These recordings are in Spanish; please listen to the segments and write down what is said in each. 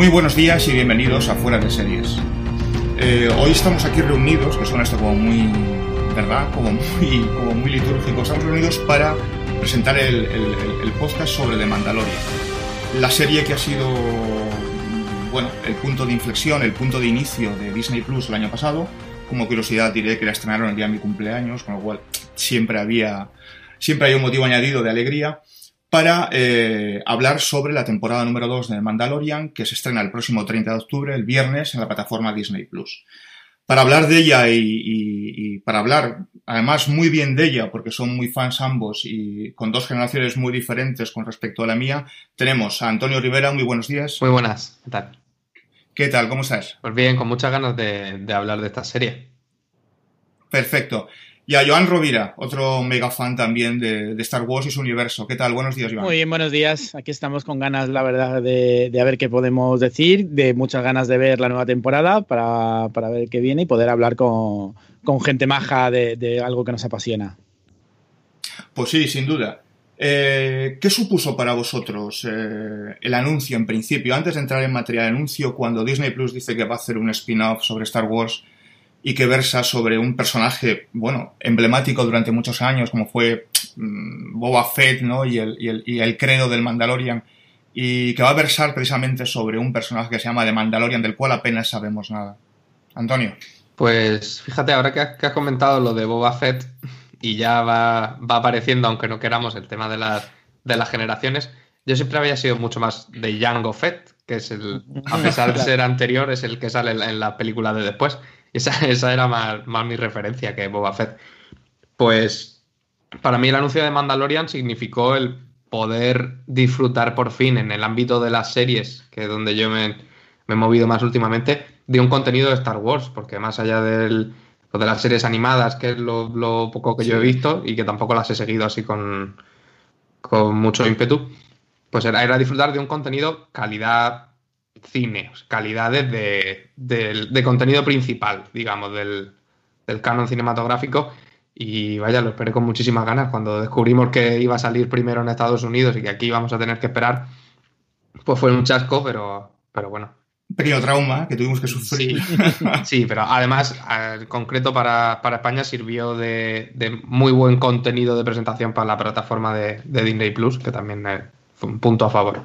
Muy buenos días y bienvenidos a Fuera de Series. Eh, hoy estamos aquí reunidos, que suena esto como muy, ¿verdad? Como muy, como litúrgico. Estamos reunidos para presentar el, el, el podcast sobre The Mandalorian. La serie que ha sido, bueno, el punto de inflexión, el punto de inicio de Disney Plus el año pasado. Como curiosidad diré que la estrenaron el día de mi cumpleaños, con lo cual siempre había, siempre hay un motivo añadido de alegría para eh, hablar sobre la temporada número 2 de Mandalorian, que se estrena el próximo 30 de octubre, el viernes, en la plataforma Disney Plus. Para hablar de ella y, y, y, para hablar, además, muy bien de ella, porque son muy fans ambos y con dos generaciones muy diferentes con respecto a la mía, tenemos a Antonio Rivera. Muy buenos días. Muy buenas. ¿Qué tal? ¿Qué tal? ¿Cómo estás? Pues bien, con muchas ganas de, de hablar de esta serie. Perfecto. Y a Joan Rovira, otro mega fan también de, de, Star Wars y su universo. ¿Qué tal? Buenos días, Joan. Muy bien, buenos días. Aquí estamos con ganas, la verdad, de, de, a ver qué podemos decir, de muchas ganas de ver la nueva temporada para, para ver qué viene y poder hablar con, con gente maja de, de, algo que nos apasiona. Pues sí, sin duda. Eh, ¿Qué supuso para vosotros eh, el anuncio en principio? Antes de entrar en materia de anuncio, cuando Disney Plus dice que va a hacer un spin-off sobre Star Wars, y que versa sobre un personaje, bueno, emblemático durante muchos años, como fue mmm, Boba Fett, ¿no? Y el, y, el, y el credo del Mandalorian, y que va a versar precisamente sobre un personaje que se llama The Mandalorian, del cual apenas sabemos nada. Antonio. Pues fíjate, ahora que has, que has comentado lo de Boba Fett y ya va, va apareciendo, aunque no queramos, el tema de las, de las generaciones, yo siempre había sido mucho más de Jango Fett, que es el, a pesar de ser anterior, es el que sale en la película de después. Esa, esa era más, más, mi referencia que Boba Fett. Pues para mí el anuncio de Mandalorian significó el poder disfrutar por fin en el ámbito de las series, que es donde yo me, me he movido más últimamente, de un contenido de Star Wars, porque más allá del, de las series animadas, que es lo, lo, poco que yo he visto y que tampoco las he seguido así con, con mucho ímpetu, pues era, era disfrutar de un contenido calidad cine, calidades de, de, de, contenido principal, digamos, del, del, canon cinematográfico. Y vaya, lo esperé con muchísimas ganas. Cuando descubrimos que iba a salir primero en Estados Unidos y que aquí íbamos a tener que esperar, pues fue un chasco, pero, pero bueno. Un pequeño trauma que tuvimos que sufrir. Sí, sí pero además, en concreto para, para España, sirvió de, de, muy buen contenido de presentación para la plataforma de, de Disney Plus, que también fue un punto a favor.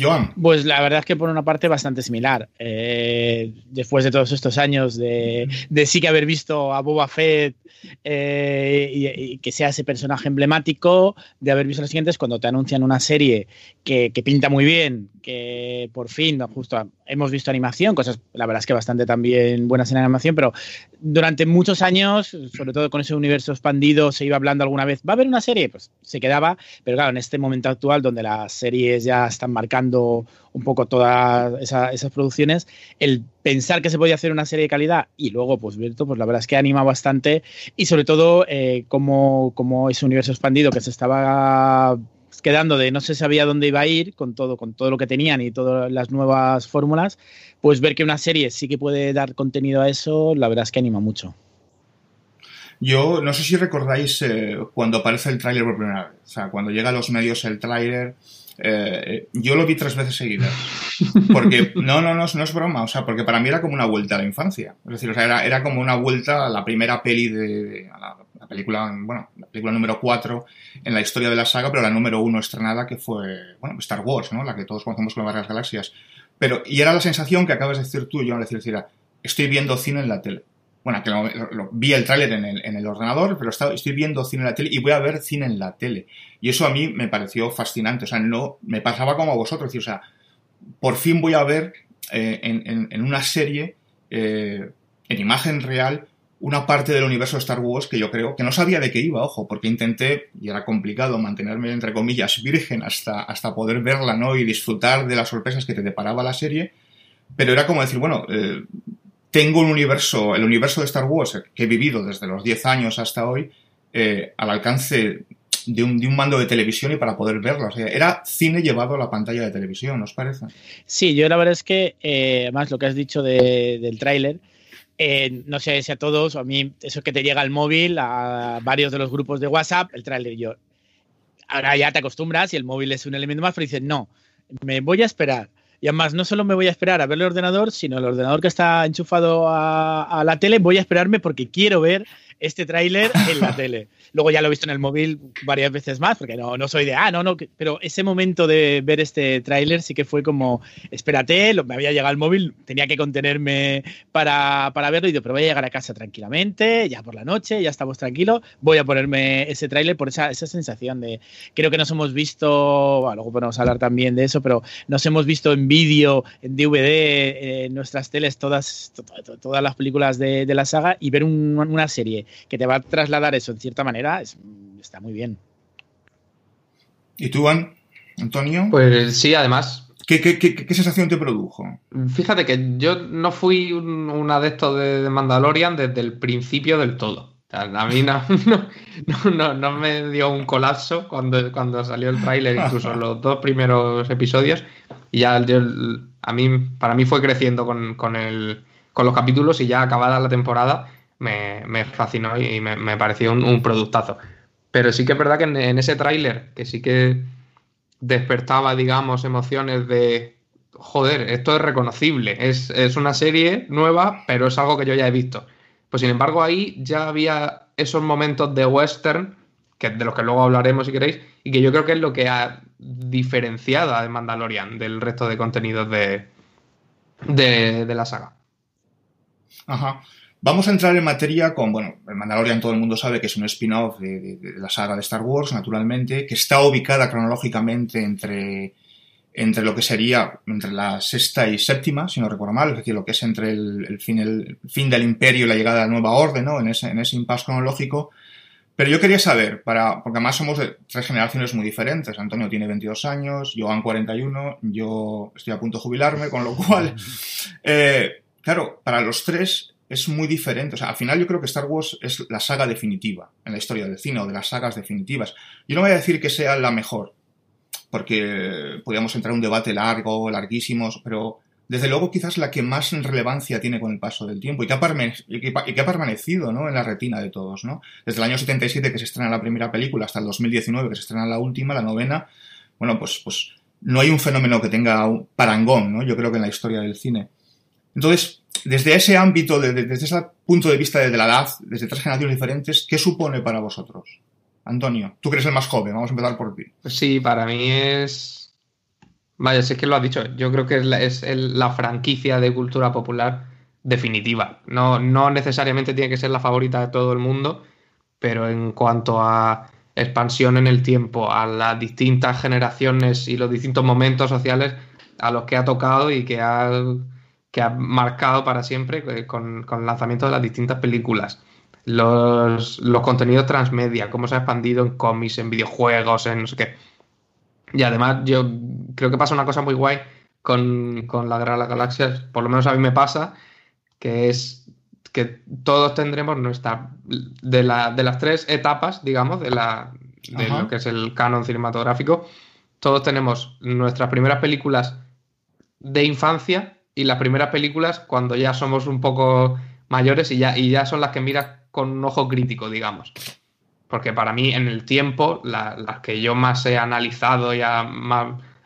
Joan. Pues la verdad es que por una parte bastante similar. Eh, después de todos estos años de, sí que haber visto a Boba Fett eh, y, que sea ese personaje emblemático, de haber visto los siguientes, cuando te anuncian una serie que pinta muy bien, que por fin, justo hemos visto animación, cosas la verdad es que bastante también buenas en animación, pero durante muchos años, sobre todo con ese universo expandido, se iba hablando alguna vez, ¿va a haber una serie? Pues se quedaba, pero claro, en este momento actual donde las series ya están marcando un poco todas esa, esas producciones, el pensar que se podía hacer una serie de calidad y luego pues Virto, pues la verdad es que anima bastante y sobre todo eh, como, como ese universo expandido que se estaba quedando de no se sabía dónde iba a ir con todo, con todo lo que tenían y todas las nuevas fórmulas, pues ver que una serie sí que puede dar contenido a eso, la verdad es que anima mucho. Yo no sé si recordáis eh, cuando aparece el tráiler por primera vez, o sea, cuando llega a los medios el tráiler, eh, yo lo vi tres veces seguidas. Porque, no, no, no, es broma, o sea, porque para mí era como una vuelta a la infancia. Es decir, o sea, era, era como una vuelta a la primera peli de, la, la, película, bueno, la película número 4 en la historia de la saga, pero la número 1 estrenada que fue, bueno, Star Wars, ¿no? La que todos conocemos como las galaxias. Pero, y era la sensación que acabas de decir tú, yo, decir, decir, estoy viendo cine en la tele. Bueno, que lo, vi el tráiler en el, en el ordenador, pero estaba, estoy viendo cine en la tele y voy a ver cine en la tele. Y eso a mí me pareció fascinante. O sea, no, me pasaba como a vosotros. O sea, por fin voy a ver eh, en, en, en, una serie, eh, en imagen real, una parte del universo de Star Wars que yo creo que no sabía de qué iba, ojo, porque intenté, y era complicado mantenerme, entre comillas, virgen hasta, hasta poder verla, ¿no? Y disfrutar de las sorpresas que te deparaba la serie. Pero era como decir, bueno, eh, tengo un universo, el universo de Star Wars que he vivido desde los 10 años hasta hoy, eh, al alcance de un, mando de televisión y para poder verlo. Era cine llevado a la pantalla de televisión, ¿os parece? Sí, yo la verdad es que, eh, además, lo que has dicho de, del tráiler, eh, no sé si a todos, a mí, eso que te llega al móvil, a varios de los grupos de WhatsApp, el tráiler, yo. Ahora ya te acostumbras y el móvil es un elemento más, pero dices, no, me voy a esperar Y además, no solo me voy a esperar a ver el ordenador, sino el ordenador que está enchufado a, la tele, voy a esperarme porque quiero ver este tráiler en la tele. Luego ya lo he visto en el móvil varias veces más, porque no, no soy de, ah, no, no, pero ese momento de ver este tráiler sí que fue como, espérate, me había llegado el móvil, tenía que contenerme para, para verlo y digo, pero voy a llegar a casa tranquilamente, ya por la noche, ya estamos tranquilos, voy a ponerme ese tráiler por esa, esa sensación de, creo que nos hemos visto, bueno, luego podemos hablar también de eso, pero nos hemos visto en vídeo, en DVD, en nuestras teles, todas, todas las películas de, de la saga y ver un, una serie que te va a trasladar eso en cierta manera está muy bien. ¿Y tú, Antonio? Pues sí, además. ¿Qué, qué, sensación te produjo? Fíjate que yo no fui un, un adepto de, Mandalorian desde el principio del todo. a mí no, no, no, me dio un colapso cuando, cuando salió el tráiler, incluso los dos primeros episodios. Y ya a mí, para mí fue creciendo con, con, el, con los capítulos y ya acabada la temporada me, fascinó y me, pareció un, productazo. Pero sí que es verdad que en, ese tráiler, que sí que despertaba, digamos, emociones de, joder, esto es reconocible, es, una serie nueva, pero es algo que yo ya he visto. Pues sin embargo ahí ya había esos momentos de western, que de los que luego hablaremos si queréis, y que yo creo que es lo que ha diferenciado a Mandalorian del resto de contenidos de, de, de la saga. Ajá. Vamos a entrar en materia con, bueno, el Mandalorian todo el mundo sabe que es un spin-off de, la saga de Star Wars, naturalmente, que está ubicada cronológicamente entre, entre lo que sería entre la sexta y séptima, si no recuerdo mal, es decir, lo que es entre el, fin, el fin del imperio y la llegada de la nueva orden, ¿no? En ese, en ese impasse cronológico. Pero yo quería saber, para, porque además somos de tres generaciones muy diferentes. Antonio tiene 22 años, Joan 41, yo estoy a punto de jubilarme, con lo cual, eh, claro, para los tres es muy diferente. O sea, al final yo creo que Star Wars es la saga definitiva en la historia del cine o de las sagas definitivas. Yo no voy a decir que sea la mejor, porque podríamos entrar en un debate largo, larguísimo, pero desde luego quizás la que más relevancia tiene con el paso del tiempo y que ha, permanecido ¿no? en la retina de todos. ¿no? Desde el año 77 que se estrena la primera película hasta el 2019 que se estrena la última, la novena, bueno, pues, pues no hay un fenómeno que tenga un parangón, ¿no? yo creo que en la historia del cine. Entonces, desde ese ámbito, desde, ese punto de vista de la edad, desde tres generaciones diferentes, ¿qué supone para vosotros? Antonio, tú que eres el más joven, vamos a empezar por ti. Sí, para mí es. Vaya, sé que lo has dicho. Yo creo que es la, franquicia de cultura popular definitiva. No, no necesariamente tiene que ser la favorita de todo el mundo, pero en cuanto a expansión en el tiempo, a las distintas generaciones y los distintos momentos sociales a los que ha tocado y que ha que ha marcado para siempre eh, con, el lanzamiento de las distintas películas. Los, contenidos transmedia, cómo se ha expandido en cómics, en videojuegos, en no sé qué. Y además, yo creo que pasa una cosa muy guay con, la Guerra de las Galaxias, por lo menos a mí me pasa, que es que todos tendremos nuestra. De, de las tres etapas, digamos, de, la, de lo que es el canon cinematográfico, todos tenemos nuestras primeras películas de infancia y las primeras películas cuando ya somos un poco mayores y ya, y ya son las que miras con un ojo crítico, digamos. Porque para mí, en el tiempo, las que yo más he analizado y a,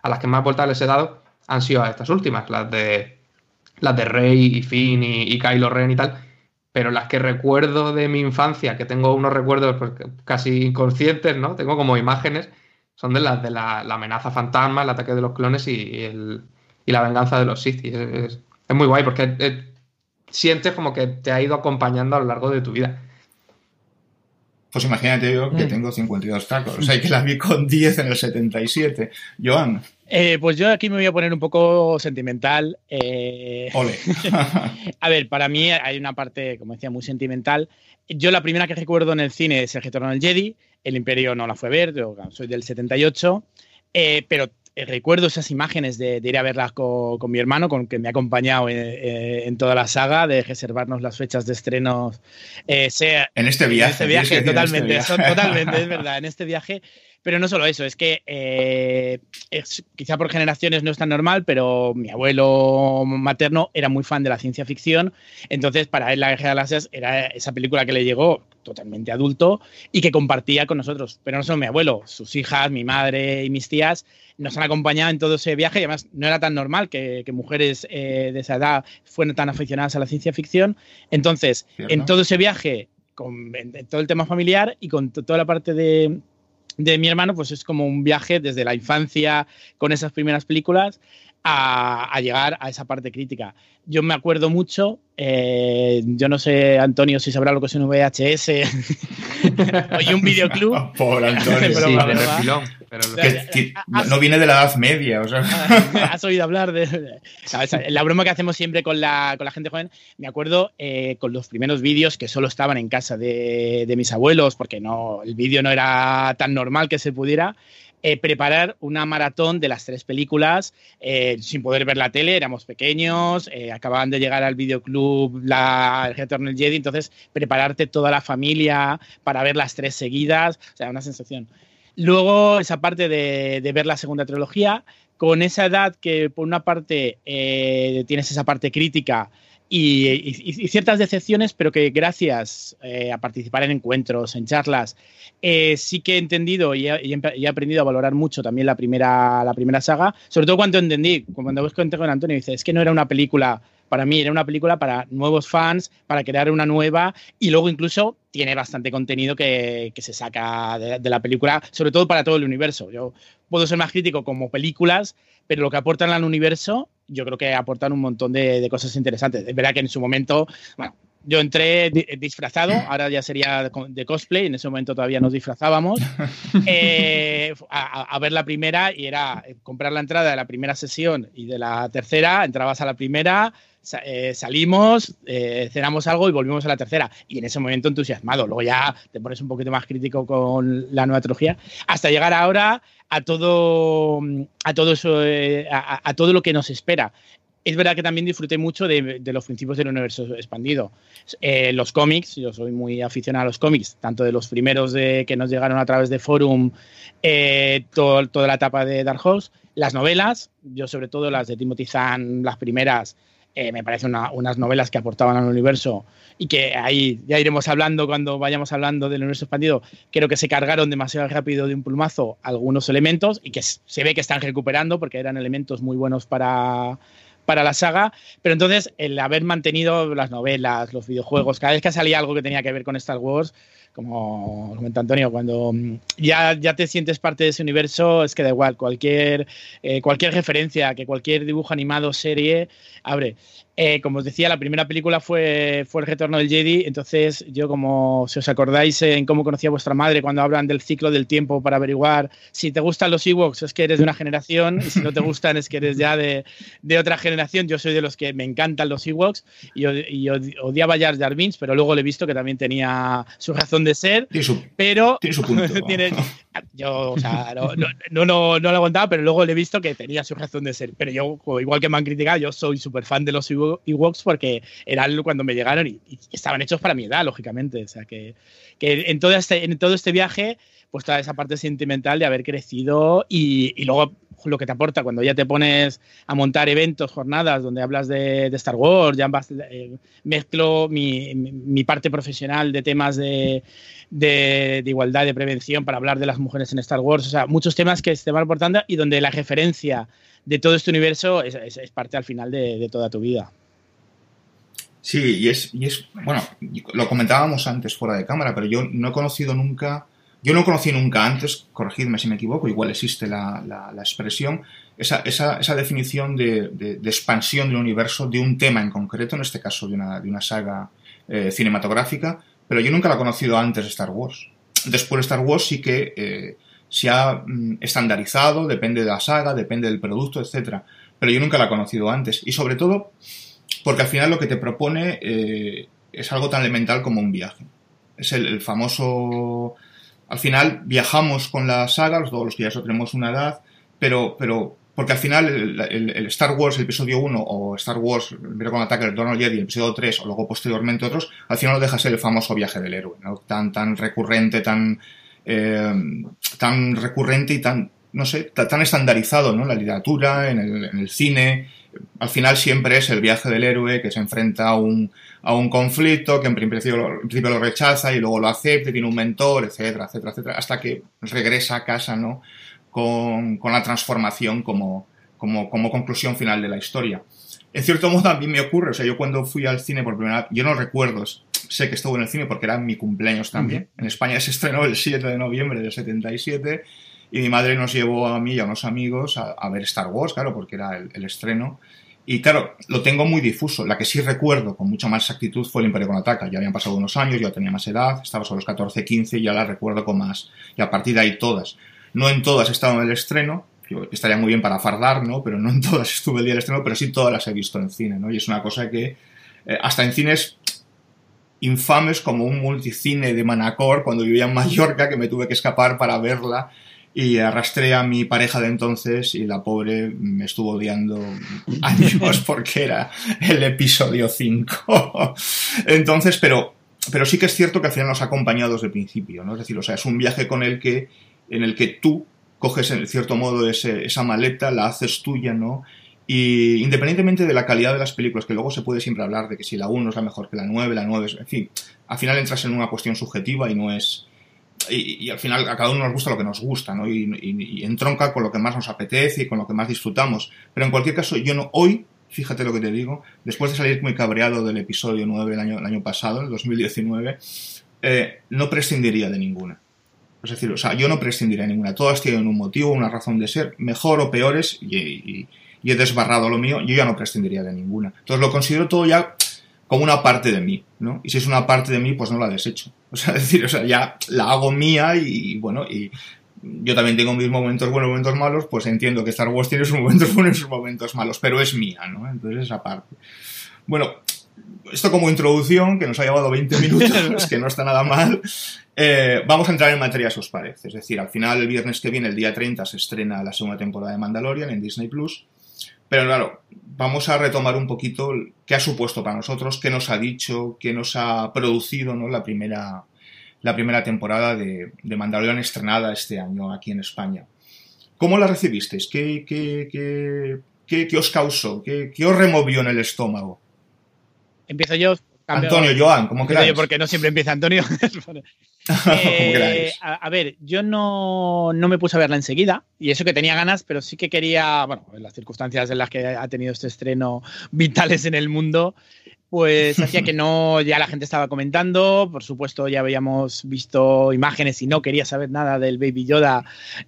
las que más vueltas les he dado han sido estas últimas, las de las de Rey y Finn y, Kylo Ren y tal. Pero las que recuerdo de mi infancia, que tengo unos recuerdos pues, casi inconscientes, ¿no? Tengo como imágenes, son de las de la, amenaza fantasma, el ataque de los clones y el, y la venganza de los Sith. es, muy guay porque eh, sientes como que te ha ido acompañando a lo largo de tu vida. Pues imagínate yo que mm. tengo 52 tacos, o sea, que la vi con 10 en el 77. Joan. Eh, pues yo aquí me voy a poner un poco sentimental. Eh... Ole. a ver, para mí hay una parte, como decía, muy sentimental. Yo la primera que recuerdo en el cine es El Retorno del Jedi. El Imperio no la fue a ver, yo soy del 78. Eh, pero recuerdo esas imágenes de, ir a verlas con, mi hermano, con que me ha acompañado en, toda la saga, de reservarnos las fechas de estrenos. Eh, sea, en este viaje. En este viaje, totalmente, totalmente, es verdad. En este viaje Pero no solo eso, es que eh, quizá por generaciones no es tan normal, pero mi abuelo materno era muy fan de la ciencia ficción, entonces para él La Guerra de las Galaxias era esa película que le llegó totalmente adulto y que compartía con nosotros. Pero no solo mi abuelo, sus hijas, mi madre y mis tías nos han acompañado en todo ese viaje y además no era tan normal que, mujeres eh, de esa edad fueran tan aficionadas a la ciencia ficción. Entonces, en todo ese viaje, con todo el tema familiar y con toda la parte de, de mi hermano, pues es como un viaje desde la infancia con esas primeras películas a, llegar a esa parte crítica. Yo me acuerdo mucho, eh, yo no sé, Antonio, si sabrá lo que es un VHS o un videoclub. Por Antonio, sí, no viene de la Edad Media. O sea. Has oído hablar de. La broma que hacemos siempre con la, con la gente joven, me acuerdo eh, con los primeros vídeos que solo estaban en casa de, de mis abuelos, porque no, el vídeo no era tan normal que se pudiera. Eh, preparar una maratón de las tres películas eh, sin poder ver la tele, éramos pequeños, eh, acababan de llegar al videoclub la, el Return del Jedi, entonces prepararte toda la familia para ver las tres seguidas, o sea, una sensación. Luego esa parte de, de ver la segunda trilogía, con esa edad que por una parte tienes esa parte crítica, y, ciertas decepciones, pero que gracias eh, a participar en encuentros, en charlas, eh, sí que he entendido y he, aprendido a valorar mucho también la primera, la primera saga, sobre todo cuando entendí, cuando vos conté con Antonio, dice, es que no era una película para mí, era una película para nuevos fans, para crear una nueva y luego incluso tiene bastante contenido que, se saca de, de, la película, sobre todo para todo el universo. Yo puedo ser más crítico como películas, pero lo que aportan al universo yo creo que aportan un montón de, cosas interesantes. Es verdad que en su momento, bueno, yo entré disfrazado, ahora ya sería de cosplay, en ese momento todavía nos disfrazábamos, eh, a, ver la primera y era comprar la entrada de la primera sesión y de la tercera, entrabas a la primera, eh, salimos, eh, cenamos algo y volvimos a la tercera. Y en ese momento entusiasmado. Luego ya te pones un poquito más crítico con la nueva trilogía. Hasta llegar ahora a todo, a todo eso, eh, a, todo lo que nos espera. Es verdad que también disfruté mucho de, los principios del universo expandido. los cómics, yo soy muy aficionado a los cómics, tanto de los primeros de, que nos llegaron a través de Forum, toda la etapa de Dark Horse, las novelas, yo sobre todo las de Timothy Zahn, las primeras, eh, me parecen unas novelas que aportaban al universo y que ahí ya iremos hablando cuando vayamos hablando del universo expandido. Creo que se cargaron demasiado rápido de un plumazo algunos elementos y que se ve que están recuperando porque eran elementos muy buenos para, para la saga, pero entonces el haber mantenido las novelas, los videojuegos, cada vez que salía algo que tenía que ver con Star Wars, como comenta Antonio, cuando mm, ya, ya te sientes parte de ese universo, es que da igual, cualquier, eh, cualquier referencia, que cualquier dibujo animado, serie, abre. Eh, como os decía, la primera película fue, fue El Retorno del Jedi, entonces yo como, si os acordáis en cómo conocía vuestra madre cuando hablan del ciclo del tiempo para averiguar si te gustan los Ewoks es que eres de una generación y si no te gustan es que eres ya de, de otra generación, yo soy de los que me encantan los Ewoks y, y odiaba a Jar Jar Binks, pero luego le he visto que también tenía su razón de ser, pero tiene su punto. yo, o sea, no, no, no, lo aguantaba, pero luego le he visto que tenía su razón de ser, pero yo, igual que me han criticado, yo soy súper fan de los Ewoks Ewoks porque eran cuando me llegaron y, estaban hechos para mi edad, lógicamente. O sea, que, en, todo este, en todo este viaje, pues toda esa parte sentimental de haber crecido y, luego lo que te aporta cuando ya te pones a montar eventos, jornadas donde hablas de, Star Wars, ya eh, mezclo mi, parte profesional de temas de, de, igualdad, de prevención para hablar de las mujeres en Star Wars, o sea, muchos temas que te van aportando y donde la referencia de todo este universo es, parte al final de, toda tu vida. Sí, es, y es, bueno, lo comentábamos antes fuera de cámara, pero yo no he conocido nunca, yo no conocí nunca antes, corregidme si me equivoco, igual existe la, la, expresión, esa, esa, esa definición de, de, expansión del universo de un tema en concreto, en este caso de una, de una saga eh, cinematográfica, pero yo nunca la he conocido antes de Star Wars. Después de Star Wars sí que eh, se ha mm, estandarizado, depende de la saga, depende del producto, etc. Pero yo nunca la he conocido antes. Y sobre todo porque al final lo que te propone eh, es algo tan elemental como un viaje. Es el, famoso... Al final viajamos con la saga, todos los que ya tenemos una edad, pero, pero porque al final el, Star Wars, el episodio 1, o Star Wars, el con ataque, el Donald Jedi, el episodio 3, o luego posteriormente otros, al final no deja ser el famoso viaje del héroe, ¿no? Tan, tan recurrente, tan eh, tan recurrente y tan, no sé, tan estandarizado, ¿no? En la literatura, en el, en el cine. Al final siempre es el viaje del héroe que se enfrenta a un, a un conflicto, que en principio, en principio, lo rechaza y luego lo acepta, tiene un mentor, etcétera, etcétera, etcétera, hasta que regresa a casa, ¿no? Con, con la transformación como, como, como conclusión final de la historia. En cierto modo a mí me ocurre, o sea, yo cuando fui al cine por primera vez, yo no recuerdo, sé que estuve en el cine porque era mi cumpleaños también. Uh -huh. En España se estrenó el 7 de noviembre del 77 y mi madre nos llevó a mí y a unos amigos a, a ver Star Wars, claro, porque era el, el, estreno. Y claro, lo tengo muy difuso. La que sí recuerdo con mucha más exactitud fue El Imperio Contraataca. Ya habían pasado unos años, yo tenía más edad, estaba sobre los 14, 15 y ya la recuerdo con más. Y a partir de ahí todas. No en todas he estado en el estreno, estaría muy bien para fardar, ¿no? Pero no en todas estuve el día del estreno, pero sí todas las he visto en cine, ¿no? Y es una cosa que eh, hasta en cines infames como un multicine de Manacor cuando vivía en Mallorca que me tuve que escapar para verla y arrastré a mi pareja de entonces y la pobre me estuvo odiando años porque era el episodio 5. entonces, pero, pero sí que es cierto que al final nos ha acompañado desde el principio, ¿no? Es decir, o sea, es un viaje con el que, en el que tú coges en cierto modo ese, esa maleta, la haces tuya, ¿no? Y independientemente de la calidad de las películas, que luego se puede siempre hablar de que si la 1 es la mejor que la 9, la 9 es... En fin, al final entras en una cuestión subjetiva y no es... Y, al final a cada uno nos gusta lo que nos gusta, ¿no? Y, entronca con lo que más nos apetece y con lo que más disfrutamos. Pero en cualquier caso, yo no... Hoy, fíjate lo que te digo, después de salir muy cabreado del episodio 9 el año, el año pasado, el 2019, eh, no prescindiría de ninguna. Es decir, o sea, yo no prescindiría de ninguna. Todas tienen un motivo, una razón de ser, mejor o peores, y, he desbarrado lo mío, yo ya no prescindiría de ninguna. Entonces lo considero todo ya como una parte de mí, ¿no? Y si es una parte de mí, pues no la desecho. O sea, es decir, o sea, ya la hago mía y, bueno, y yo también tengo mis momentos buenos, momentos malos, pues entiendo que Star Wars tiene sus momentos buenos y sus momentos malos, pero es mía, ¿no? Entonces esa parte. Bueno, esto como introducción, que nos ha llevado 20 minutos, que no está nada mal, eh, vamos a entrar en materia, si os parece. Es decir, al final, el viernes que viene, el día 30, se estrena la segunda temporada de Mandalorian en Disney Plus. Pero claro, vamos a retomar un poquito qué ha supuesto para nosotros, qué nos ha dicho, qué nos ha producido ¿no? la, primera, la primera temporada de, de Mandalorian estrenada este año aquí en España. ¿Cómo la recibisteis? ¿Qué, qué, qué, qué, os causó? ¿Qué, ¿Qué os removió en el estómago? Empiezo yo. Antonio, Joan, como queráis. Yo porque no siempre empieza Antonio. eh, a, a, ver, yo no, no, me puse a verla enseguida, y eso que tenía ganas, pero sí que quería, bueno, en las circunstancias en las que ha tenido este estreno vitales en el mundo, pues hacía que no, ya la gente estaba comentando, por supuesto ya habíamos visto imágenes y no quería saber nada del Baby Yoda,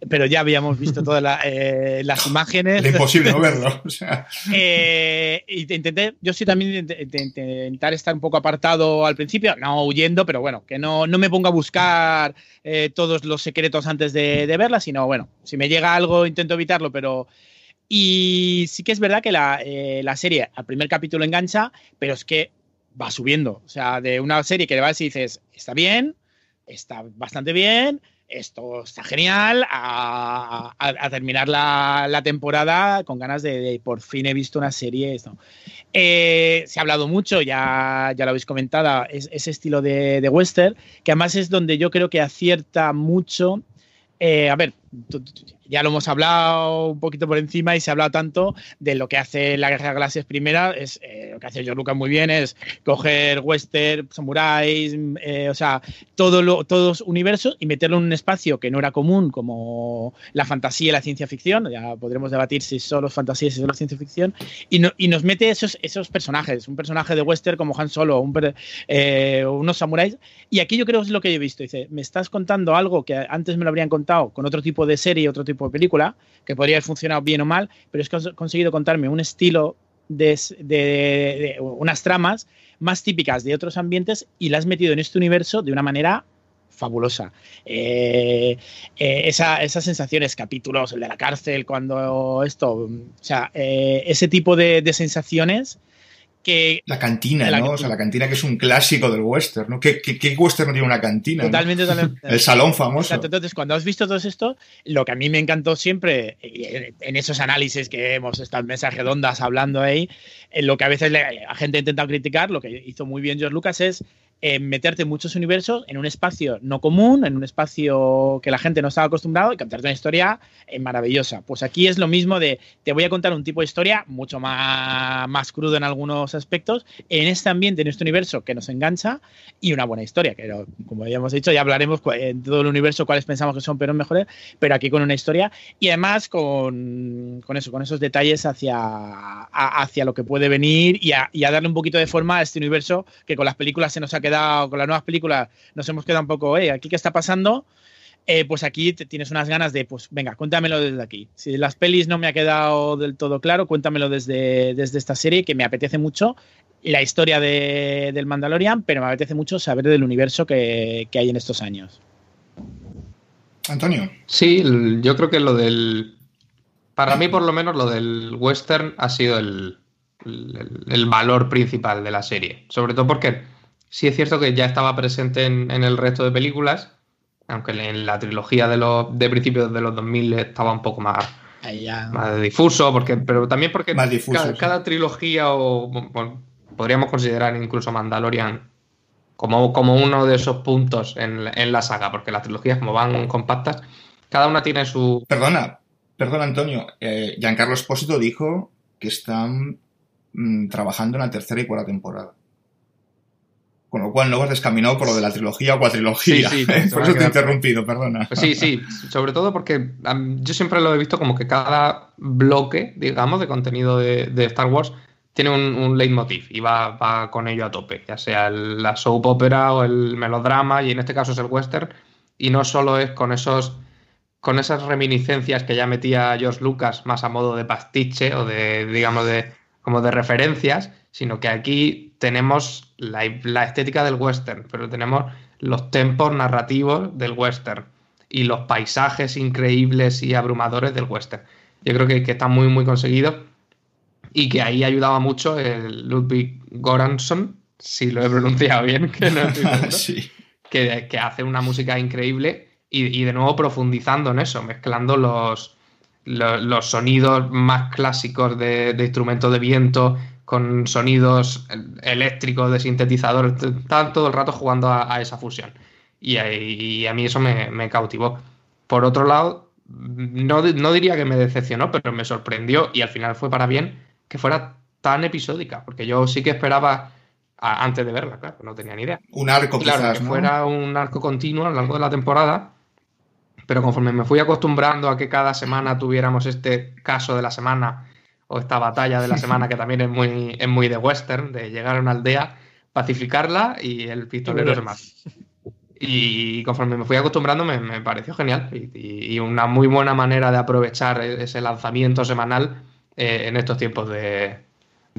pero ya habíamos visto todas la, eh, las imágenes. Imposible no verlo. O sea. eh, intenté, yo sí también intentar estar un poco apartado al principio, no huyendo, pero bueno, que no, no me ponga a buscar eh, todos los secretos antes de, de verla, sino bueno, si me llega algo intento evitarlo, pero y sí que es verdad que la, eh, la, serie al primer capítulo engancha, pero es que va subiendo. O sea, de una serie que le vas y dices, está bien, está bastante bien, esto está genial, a, terminar la, la, temporada con ganas de, por fin he visto una serie. Esto. Eh, se ha hablado mucho, ya, ya lo habéis comentado, es, ese estilo de, de western, que además es donde yo creo que acierta mucho. Eh, a ver, ya lo hemos hablado un poquito por encima y se ha hablado tanto de lo que hace la Guerra de Galaxias primera, es eh, lo que hace George Lucas muy bien es coger western, samuráis, eh, o sea, todo lo, todos universos y meterlo en un espacio que no era común como la fantasía y la ciencia ficción, ya podremos debatir si solo es fantasía si solo es ciencia ficción, y, no, y nos mete esos, esos personajes, un personaje de western como Han Solo, un, eh, unos samuráis, y aquí yo creo que es lo que he visto, dice, me estás contando algo que antes me lo habrían contado con otro tipo de serie, otro tipo de película, que podría haber funcionado bien o mal, pero es que has conseguido contarme un estilo de, de, unas tramas más típicas de otros ambientes y las has metido en este universo de una manera fabulosa. Eh, eh, esa, esas sensaciones, capítulos, el de la cárcel, cuando esto, o sea, eh, ese tipo de sensaciones que... La cantina, la, ¿no? O sea, la cantina que es un clásico del western, ¿no? ¿Qué, qué, qué western no tiene una cantina? Totalmente, ¿no? totalmente. El salón famoso. Entonces, cuando has visto todo esto, lo que a mí me encantó siempre, en esos análisis que hemos estado en mensaje de ondas hablando ahí, en lo que a veces la gente ha intentado criticar, lo que hizo muy bien George Lucas es meterte muchos universos en un espacio no común, en un espacio que la gente no estaba acostumbrado y contarte una historia eh, maravillosa. Pues aquí es lo mismo de te voy a contar un tipo de historia mucho más, más crudo en algunos aspectos, en este ambiente, en este universo que nos engancha y una buena historia, que como habíamos dicho, ya hablaremos en todo el universo cuáles pensamos que son pero mejores, pero aquí con una historia y además con, con eso, con esos detalles hacia, hacia lo que puede venir y a, y a darle un poquito de forma a este universo que con las películas se nos ha quedado con las nuevas películas, nos hemos quedado un poco, eh, ¿aquí qué está pasando? Eh, pues aquí tienes unas ganas de, pues venga, cuéntamelo desde aquí. Si las pelis no me ha quedado del todo claro, cuéntamelo desde, desde esta serie que me apetece mucho la historia de, del Mandalorian, pero me apetece mucho saber del universo que, que, hay en estos años. Antonio. Sí, yo creo que lo del... Para mí, por lo menos, lo del western ha sido el, el, el valor principal de la serie. Sobre todo porque Sí es cierto que ya estaba presente en, el resto de películas, aunque en la trilogía de los de principios de los 2000 estaba un poco más, más difuso, porque, pero también porque cada, trilogía o podríamos considerar incluso Mandalorian como, como uno de esos puntos en, en, la saga, porque las trilogías como van compactas, cada una tiene su... Perdona, perdona Antonio, eh, Giancarlo Espósito dijo que están mm, trabajando en la tercera y cuarta temporada. Con lo cual no vas descaminado por lo de la trilogía o cuatrilogía. Sí, sí, por eso te he interrumpido, perdona. Sí, sí, sobre todo porque yo siempre lo he visto como que cada bloque, digamos, de contenido de, Star Wars tiene un, leitmotiv y va, va, con ello a tope, ya sea la soap opera o el melodrama, y en este caso es el western, y no solo es con esos con esas reminiscencias que ya metía George Lucas más a modo de pastiche o de, digamos, de como de referencias, sino que aquí tenemos la, estética del western, pero tenemos los tempos narrativos del western y los paisajes increíbles y abrumadores del western. Yo creo que, que está muy, muy conseguido y que ahí ayudaba mucho el Ludwig Goransson, si lo he pronunciado bien, que no que, hace una música increíble y, de nuevo profundizando en eso, mezclando los, los, sonidos más clásicos de, de instrumentos de viento con sonidos eléctricos de sintetizador, están todo el rato jugando a, esa fusión. Y, a mí eso me, cautivó. Por otro lado, no, diría que me decepcionó, pero me sorprendió y al final fue para bien que fuera tan episódica, porque yo sí que esperaba antes de verla, claro, no tenía ni idea. Un arco, claro, que fuera un arco continuo a lo largo de la temporada, pero conforme me fui acostumbrando a que cada semana tuviéramos este caso de la semana o esta batalla de la semana que también es muy, es muy de western, de llegar a una aldea, pacificarla y el pistolero es más. Y conforme me fui acostumbrando me, pareció genial y, una muy buena manera de aprovechar ese lanzamiento semanal eh, en estos tiempos de,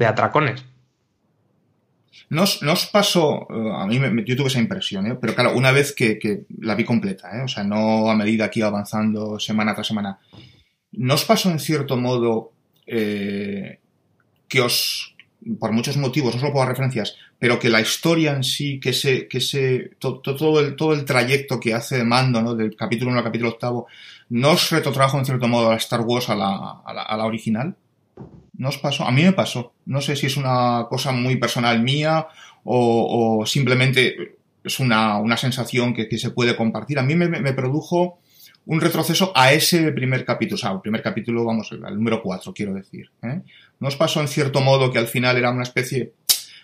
atracones. Nos, nos pasó, eh, a mí yo tuve esa impresión, ¿eh? pero claro, una vez que, la vi completa, o sea, no a medida que iba avanzando semana tras semana, ¿nos pasó en cierto modo eh, que os, por muchos motivos, no solo por referencias, pero que la historia en sí, que ese, que ese, todo, el, todo el trayecto que hace de mando, ¿no? Del capítulo 1 al capítulo 8, ¿no os retrotrajo en cierto modo a Star Wars a la, a la, original? ¿No os pasó? A mí me pasó. No sé si es una cosa muy personal mía o, simplemente es una, una sensación que, que, se puede compartir. A mí me, me produjo un retroceso a ese primer capítulo, o sea, el primer capítulo, vamos, al número 4, quiero decir. ¿eh? ¿No pasó en cierto modo que al final era una especie,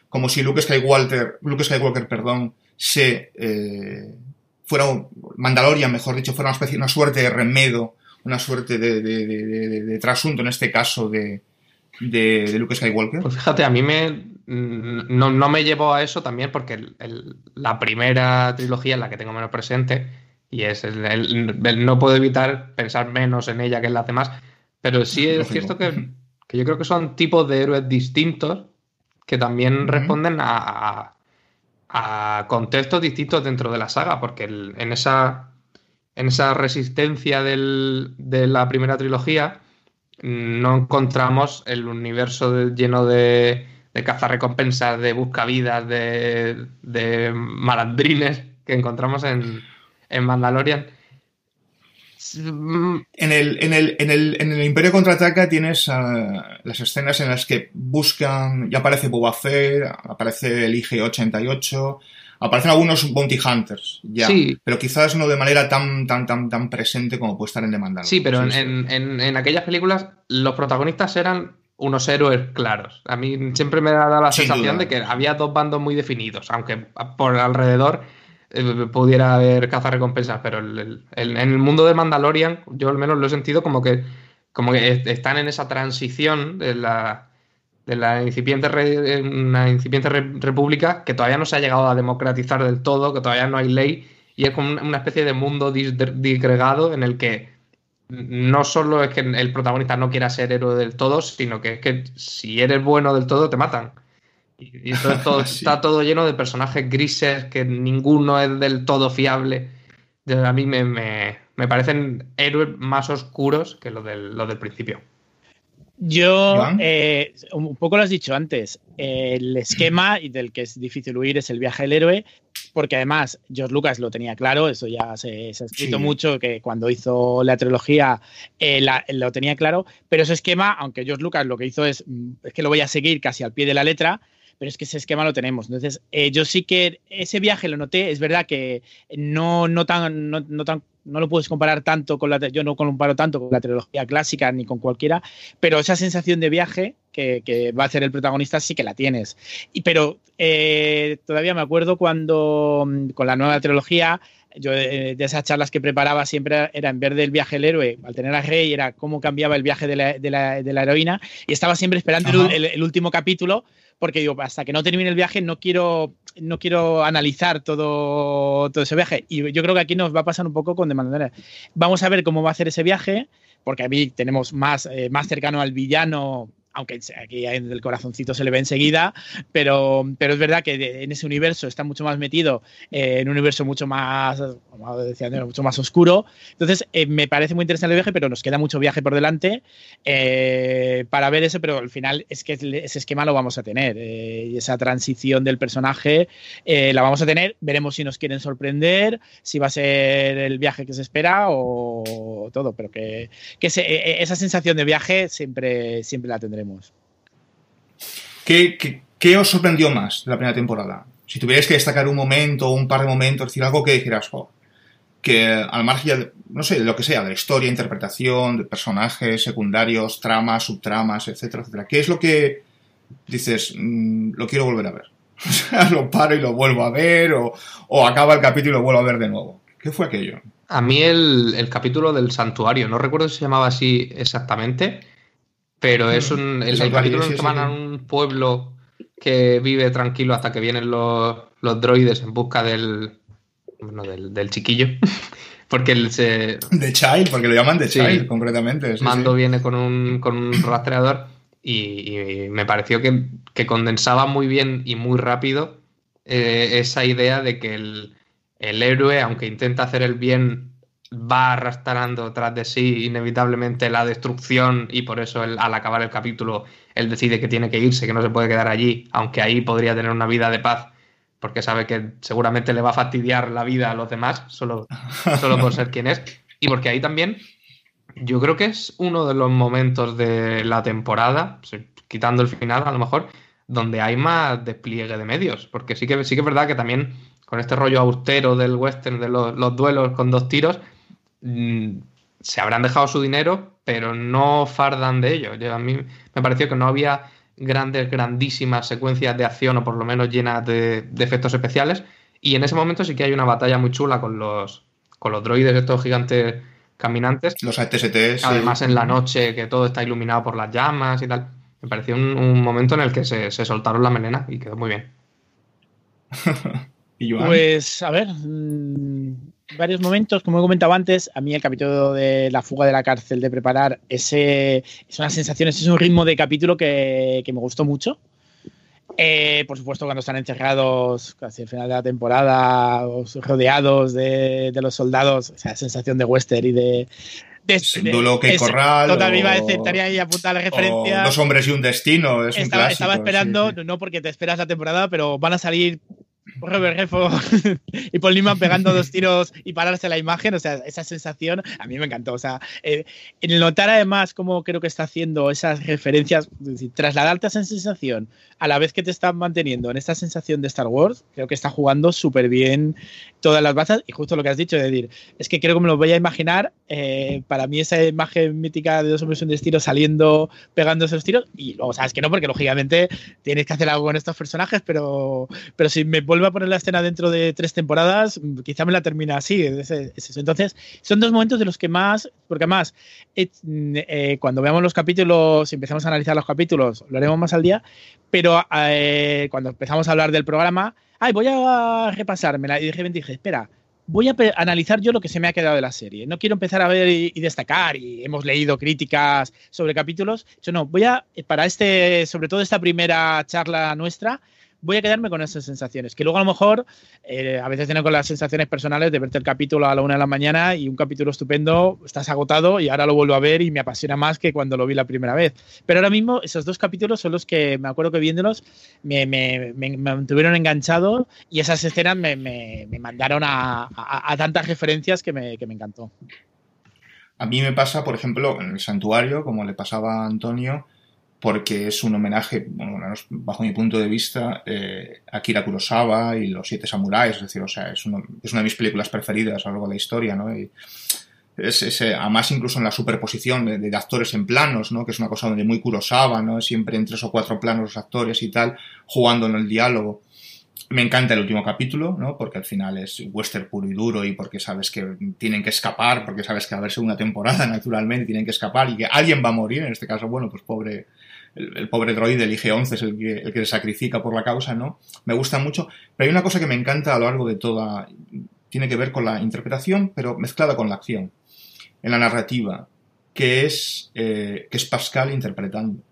como si Luke Skywalker, Luke Skywalker, perdón, se eh, fuera, Mandalorian, mejor dicho, fuera una especie, una suerte de remedo, una suerte de, de trasunto, en este caso, de, de, Luke Skywalker? Pues fíjate, a mí me no, no me llevó a eso también porque la primera trilogía en la que tengo menos presente y es el, no puedo evitar pensar menos en ella que en las demás, pero sí es cierto que, yo creo que son tipos de héroes distintos que también responden a, a, contextos distintos dentro de la saga, porque en esa en esa resistencia del, de la primera trilogía no encontramos el universo lleno de, de cazarrecompensas, de buscavidas, de, de malandrines que encontramos en, en Mandalorian. En el, en el, en el, en el Imperio Contraataca tienes ah, las escenas en las que buscan, ya aparece Boba Fett, aparece el IG-88, Aparecen algunos bounty hunters, ya. Sí. Pero quizás no de manera tan, tan, tan, tan presente como puede estar en Demandal. Sí, pero en, en- en- en aquellas películas los protagonistas eran unos héroes claros. A mí siempre me da la Sin sensación duda. de que había dos bandos muy definidos, aunque por alrededor eh, pudiera haber cazarrecompensas, pero el- el- el- en el mundo de Mandalorian yo al menos lo he sentido como que, como que est- están en esa transición de la, de la incipiente, re- una incipiente re- república que todavía no se ha llegado a democratizar del todo, que todavía no hay ley, y es como una- especie de mundo dis- disgregado en el que no solo es que el protagonista no quiera ser héroe del todo, sino que es que si eres bueno del todo te matan. Y, y entonces todo, Sí. está todo lleno de personajes grises que ninguno es del todo fiable. A mí me, me- me parecen héroes más oscuros que los del, los del principio. Yo, eh, un poco lo has dicho antes, el esquema y del que es difícil huir es el viaje del héroe, porque además George Lucas lo tenía claro, eso ya se, se ha escrito Sí. mucho, que cuando hizo la trilogía eh, la- lo tenía claro, pero ese esquema, aunque George Lucas lo que hizo es, mm, es que lo voy a seguir casi al pie de la letra, pero es que ese esquema lo tenemos. Entonces, eh, yo sí que ese viaje lo noté, es verdad que no, no tan, no, no tan no lo puedes comparar tanto con la yo no comparo tanto con la trilogía clásica ni con cualquiera pero esa sensación de viaje que, que va a hacer el protagonista sí que la tienes. Y, pero eh, todavía me acuerdo cuando con la nueva trilogía, yo eh, de esas charlas que preparaba siempre era en vez del viaje del héroe, al tener a Rey, era cómo cambiaba el viaje de la, de la- de la heroína y estaba siempre esperando el último capítulo porque digo, hasta que no termine el viaje no quiero, no quiero analizar todo, todo ese viaje. Y yo creo que aquí nos va a pasar un poco con The Mandalorian. Vamos a ver cómo va a hacer ese viaje, porque a mí tenemos más, eh, más cercano al villano, aunque aquí en el corazoncito se le ve enseguida, pero, pero es verdad que en ese universo está mucho más metido, eh, en un universo mucho más, como decía mucho más oscuro. Entonces, eh, me parece muy interesante el viaje, pero nos queda mucho viaje por delante eh, para ver eso, pero al final es que ese esquema lo vamos a tener y esa transición del personaje la vamos a tener. Veremos si nos quieren sorprender, si va a ser el viaje que se espera o todo, pero que, que se- eh, esa sensación de viaje siempre, siempre la tendremos. ¿Qué, qué, qué os sorprendió más de la primera temporada? Si tuvierais que destacar un momento o un par de momentos, decir algo que dijeras, "Jo, que al margen, de, no sé, de lo que sea, de la historia, interpretación, de personajes secundarios, tramas, subtramas, etcétera, etcétera. ¿Qué es lo que dices, "Mm, lo quiero volver a ver? O sea, lo paro y lo vuelvo a ver, o, o acaba el capítulo y lo vuelvo a ver de nuevo. ¿Qué fue aquello? A mí el, el capítulo del santuario, no recuerdo si se llamaba así exactamente, pero es un, el, el capítulo en el que van a un pueblo que vive tranquilo hasta que vienen los, los droides en busca del, bueno, del, del chiquillo. Porque él se, The Child, porque lo llaman The Sí. Child, concretamente. sí, Mando sí. viene con un, con un rastreador y, y me pareció que, que condensaba muy bien y muy rápido eh, esa idea de que el, el héroe, aunque intenta hacer el bien, va arrastrando tras de sí inevitablemente la destrucción y por eso él, al acabar el capítulo él decide que tiene que irse, que no se puede quedar allí, aunque ahí podría tener una vida de paz porque sabe que seguramente le va a fastidiar la vida a los demás solo, solo por ser quien es. Y porque ahí también yo creo que es uno de los momentos de la temporada, quitando el final a lo mejor, donde hay más despliegue de medios. Porque sí que, sí que es verdad que también con este rollo austero del western, de los, los duelos con dos tiros, se habrán dejado su dinero, pero no fardan de ello. Yo- a mí me pareció que no había grandes, grandísimas secuencias de acción, o por lo menos llenas de, de efectos especiales. Y en ese momento sí que hay una batalla muy chula con los, con los droides, estos gigantes caminantes. Los ATSTs. Además, en la noche que todo está iluminado por las llamas y tal. Me pareció un, un momento en el que se, se soltaron la melena y quedó muy bien. Pues, a ver, mm, varios momentos, como he comentado antes, a mí el capítulo de la fuga de la cárcel de preparar, ese, es ese es un ritmo de capítulo que, que me gustó mucho. Eh, por supuesto, cuando están encerrados casi al final de la temporada, os- rodeados de, de los soldados, esa sensación de western y de. de, Es de- duelo que corral. Total, me iba a o- decir, estaría ahí apuntada la o referencia. Dos hombres y un destino. Es un estaba, clásico, estaba esperando, sí. no porque te esperas la temporada, pero van a salir Robert Redford y Paul Newman pegando dos tiros y pararse la imagen, o sea, esa sensación a mí me encantó. O sea, eh, el notar además cómo creo que está haciendo esas referencias, es decir, trasladarte esa sensación a la vez que te están manteniendo en esta sensación de Star Wars, creo que está jugando súper bien todas las bazas y justo lo que has dicho, es decir, es que creo que me lo voy a imaginar, eh, para mí esa imagen mítica de dos hombres un destino saliendo, pegando esos tiros, y luego sabes que no, porque lógicamente tienes que hacer algo con estos personajes, pero, pero si me vuelve a poner la escena dentro de tres temporadas, quizá me la termina así, es, eso. Entonces, son dos momentos de los que más, porque además, eh, cuando veamos los capítulos, y empezamos a analizar los capítulos, lo haremos más al día, pero eh, cuando empezamos a hablar del programa, ay, voy a repasármela. Y dije, dije, espera, voy a analizar yo lo que se me ha quedado de la serie. No quiero empezar a ver y, destacar, y hemos leído críticas sobre capítulos. Yo no, voy a, para este, sobre todo esta primera charla nuestra, voy a quedarme con esas sensaciones. Que luego a lo mejor eh, a veces tengo con las sensaciones personales de verte el capítulo a la una de la mañana y un capítulo estupendo, estás agotado y ahora lo vuelvo a ver y me apasiona más que cuando lo vi la primera vez. Pero ahora mismo esos dos capítulos son los que me acuerdo que viéndolos me, me, me, mantuvieron enganchado y esas escenas me, mandaron a, a, tantas referencias que me, que me encantó. A mí me pasa, por ejemplo, en el santuario, como le pasaba a Antonio, porque es un homenaje, bajo mi punto de vista, eh, a Kira Kurosawa y los Siete Samuráis, es decir, o sea, es, una de mis películas preferidas a lo largo de la historia, ¿no? Y es, además incluso en la superposición de, actores en planos, ¿no? Que es una cosa donde muy Kurosawa, ¿no? Siempre en tres o cuatro planos los actores y tal, jugando en el diálogo. Me encanta el último capítulo, ¿no? Porque al final es western puro y duro y porque sabes que tienen que escapar, porque sabes que va a haber segunda temporada, naturalmente, tienen que escapar y que alguien va a morir, en este caso, bueno, pues pobre, el, pobre droide, el IG-11 es el que, el que se sacrifica por la causa, ¿no? Me gusta mucho. Pero hay una cosa que me encanta a lo largo de toda... Tiene que ver con la interpretación, pero mezclada con la acción. En la narrativa, que es, eh, que es Pascal interpretando,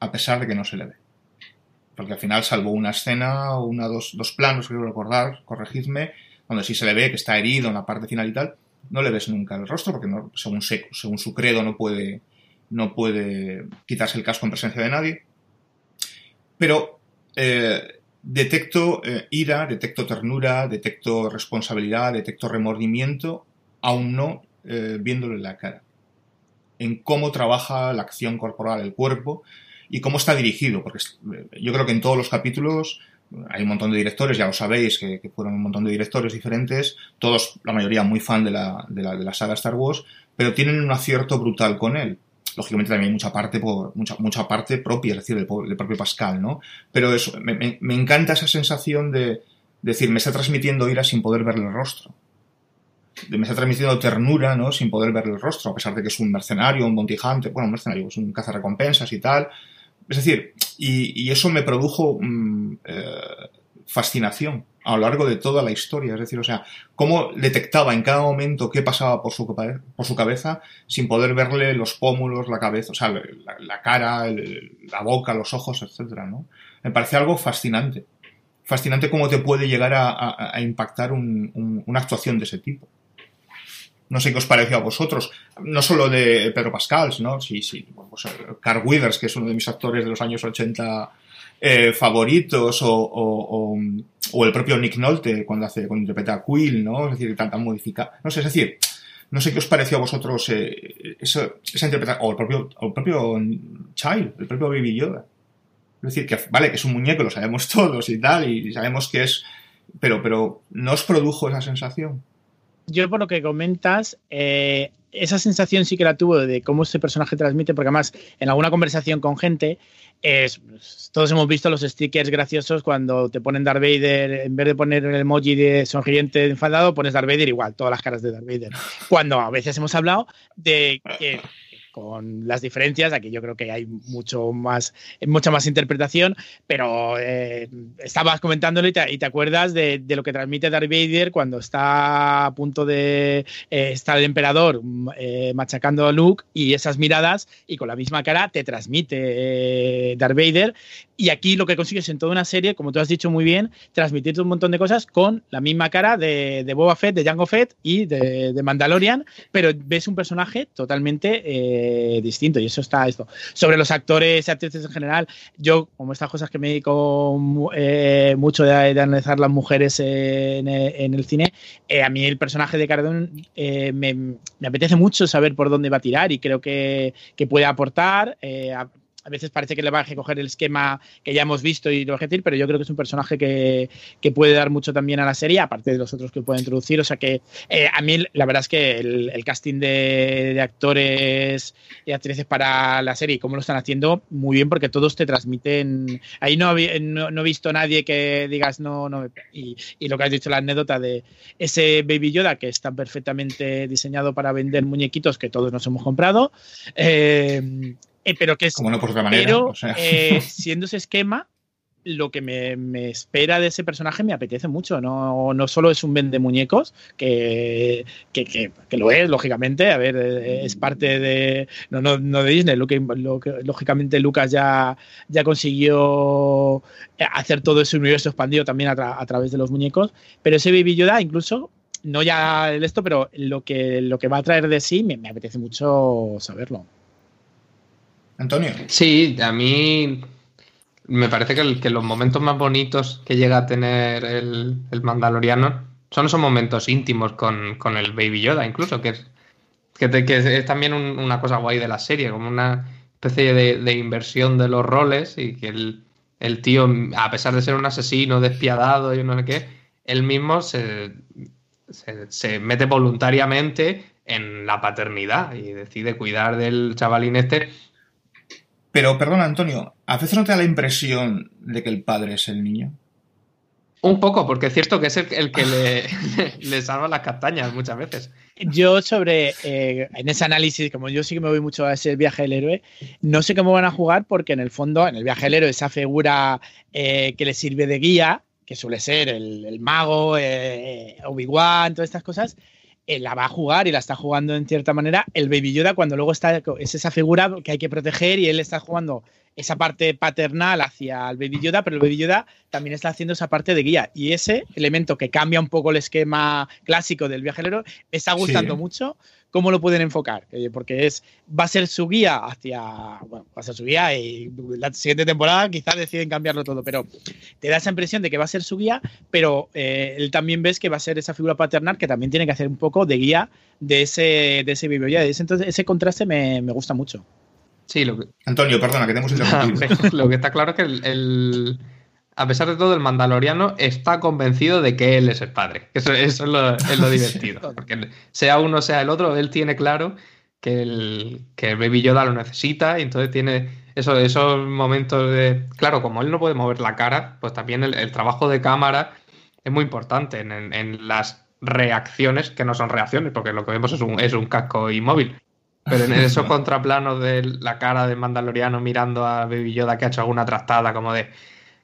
a pesar de que no se le ve. Porque al final, salvo una escena, una, dos, dos planos, quiero recordar, corregidme, donde sí se le ve que está herido en la parte final y tal, no le ves nunca el rostro porque no, según, según su credo no puede, no puede quitarse el casco en presencia de nadie. Pero eh, detecto eh, ira, detecto ternura, detecto responsabilidad, detecto remordimiento, aún no eh, viéndole la cara. En cómo trabaja la acción corporal, el cuerpo, y cómo está dirigido, porque yo creo que en todos los capítulos hay un montón de directores, ya lo sabéis, que, fueron un montón de directores diferentes, todos, la mayoría muy fan de la, de la saga Star Wars, pero tienen un acierto brutal con él lógicamente también hay mucha parte, por, mucha, mucha parte propia, es decir, del, propio Pascal, ¿no? Pero eso, me, encanta esa sensación de, decir, me está transmitiendo ira sin poder verle el rostro. Me está transmitiendo ternura, ¿no? Sin poder verle el rostro, a pesar de que es un mercenario, un bontijante, bueno, un mercenario, es un cazarrecompensas y tal. Es decir, y, y eso me produjo mm, eh, fascinación a lo largo de toda la historia. Es decir, o sea, cómo detectaba en cada momento qué pasaba por su, por su cabeza sin poder verle los pómulos, la cabeza, o sea, la, cara, la boca, los ojos, etcétera, ¿no? Me parece algo fascinante. Fascinante cómo te puede llegar a, impactar una actuación de ese tipo. No sé qué os pareció a vosotros, no solo de Pedro Pascal, sino sí, sí, pues, Carl Withers, que es uno de mis actores de los años 80 eh, favoritos o, el propio Nick Nolte cuando hace cuando interpreta a Quill, ¿no? Es decir, tanta modifica, no sé, es decir, no sé qué os pareció a vosotros eh, esa, interpretación o el propio el propio Child, el propio Baby Yoda. Es decir, que vale, que es un muñeco, lo sabemos todos y tal y sabemos que es pero pero no os produjo esa sensación. Yo por lo que comentas, eh, esa sensación sí que la tuvo de cómo este personaje transmite, porque además en alguna conversación con gente, es, todos hemos visto los stickers graciosos cuando te ponen Darth Vader, en vez de poner el emoji de sonriente enfadado, pones Darth Vader igual, todas las caras de Darth Vader. Cuando a veces hemos hablado de que con las diferencias. Aquí yo creo que hay mucho más, mucha más interpretación, pero eh, estabas comentándolo y te, acuerdas de, lo que transmite Darth Vader cuando está a punto de eh, estar el emperador eh, machacando a Luke y esas miradas y con la misma cara te transmite Darth Vader. Y aquí lo que consigues en toda una serie, como tú has dicho muy bien, transmitirte un montón de cosas con la misma cara de, Boba Fett, de Jango Fett y de, Mandalorian, pero ves un personaje totalmente totalmente distinto. Y eso está esto. Sobre los actores y actrices en general, yo, como estas cosas que me dedico eh, mucho de, analizar las mujeres en, el cine, eh, a mí el personaje de Cardón me, me, apetece mucho saber por dónde va a tirar y creo que, que puede aportar. A veces parece que le va a coger el esquema que ya hemos visto y lo va a decir, pero yo creo que es un personaje que, puede dar mucho también a la serie, aparte de los otros que puede introducir. O sea que eh, a mí la verdad es que el, casting de, actores y actrices para la serie cómo lo están haciendo, muy bien, porque todos te transmiten. Ahí no, no, he visto nadie que digas no, no. Y, y, lo que has dicho, la anécdota de ese Baby Yoda que está perfectamente diseñado para vender muñequitos que todos nos hemos comprado. Eh, eh, pero que es. Como no por otra manera. Pero eh, siendo ese esquema, lo que me, espera de ese personaje me apetece mucho. No, no solo es un vende muñecos, que, que, lo es, lógicamente. A ver, eh, es parte de. No, no, no de Disney. Lo que, lógicamente, Lucas ya, ya consiguió hacer todo ese universo expandido también a, través de los muñecos. Pero ese Baby Yoda, incluso. No ya el esto, pero lo que, lo que va a traer de sí me apetece mucho saberlo. Antonio. Sí, a mí me parece que, los momentos más bonitos que llega a tener el, Mandaloriano son esos momentos íntimos con, el Baby Yoda, incluso, que es, que, es también una cosa guay de la serie, como una especie de, inversión de los roles y que el, tío, a pesar de ser un asesino despiadado y no sé qué, él mismo se, se mete voluntariamente en la paternidad y decide cuidar del chavalín este pero, perdona, Antonio, ¿a veces no te da la impresión de que el padre es el niño? Un poco, porque es cierto que es el, que le, salva las castañas muchas veces. Yo sobre, eh, en ese análisis, como yo sí que me voy mucho a ese viaje del héroe, no sé cómo van a jugar porque en el fondo, en el viaje del héroe, esa figura eh, que le sirve de guía, que suele ser el, mago, eh, Obi-Wan, todas estas cosas, la va a jugar y la está jugando en cierta manera. El Baby Yoda cuando luego está es esa figura que hay que proteger y él está jugando esa parte paternal hacia el Baby Yoda, pero el Baby Yoda también está haciendo esa parte de guía. Y ese elemento que cambia un poco el esquema clásico del viajero me está gustando mucho cómo lo pueden enfocar, porque es va a ser su guía hacia, bueno, va a ser su guía y la siguiente temporada quizás deciden cambiarlo todo, pero te da esa impresión de que va a ser su guía, pero eh, él también ves que va a ser esa figura paternal que también tiene que hacer un poco de guía de ese, de ese Entonces ese contraste me, gusta mucho. Sí, lo que... Antonio, perdona, que tenemos Lo que está claro es que el, a pesar de todo, el mandaloriano está convencido de que él es el padre. Eso, es, lo, divertido. Porque sea uno, sea el otro, él tiene claro que el, que el Baby Yoda lo necesita y entonces tiene eso, esos momentos de... Claro, como él no puede mover la cara, pues también el, trabajo de cámara es muy importante en, las reacciones, que no son reacciones, porque lo que vemos es un, es un casco inmóvil. Pero en esos contraplanos de la cara del mandaloriano mirando a Baby Yoda que ha hecho alguna trastada como de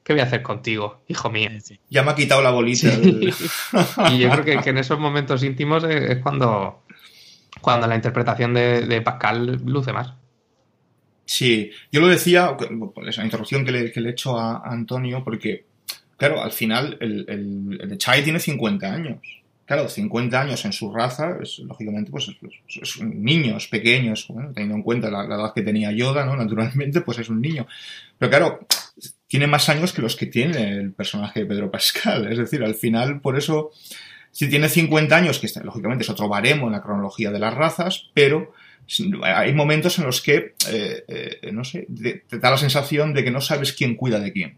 ¿Qué voy a hacer contigo, hijo mío? Ya me ha quitado la bolita. y yo creo que, en esos momentos íntimos es, cuando, cuando la interpretación de, Pascal luce más. Sí, yo lo decía, esa interrupción que le, que le he hecho a, Antonio, porque, claro, al final el, el, el Chai tiene 50 años. Claro, 50 años en su raza, es, lógicamente, pues es, niños pequeños, teniendo en cuenta la, la, edad que tenía Yoda, ¿no? Naturalmente, pues es un niño. Pero claro, tiene más años que los que tiene el personaje de Pedro Pascal. Es decir, al final, por eso, si tiene 50 años, que lógicamente es otro baremo en la cronología de las razas, pero hay momentos en los que, eh, eh, no sé, te, da la sensación de que no sabes quién cuida de quién.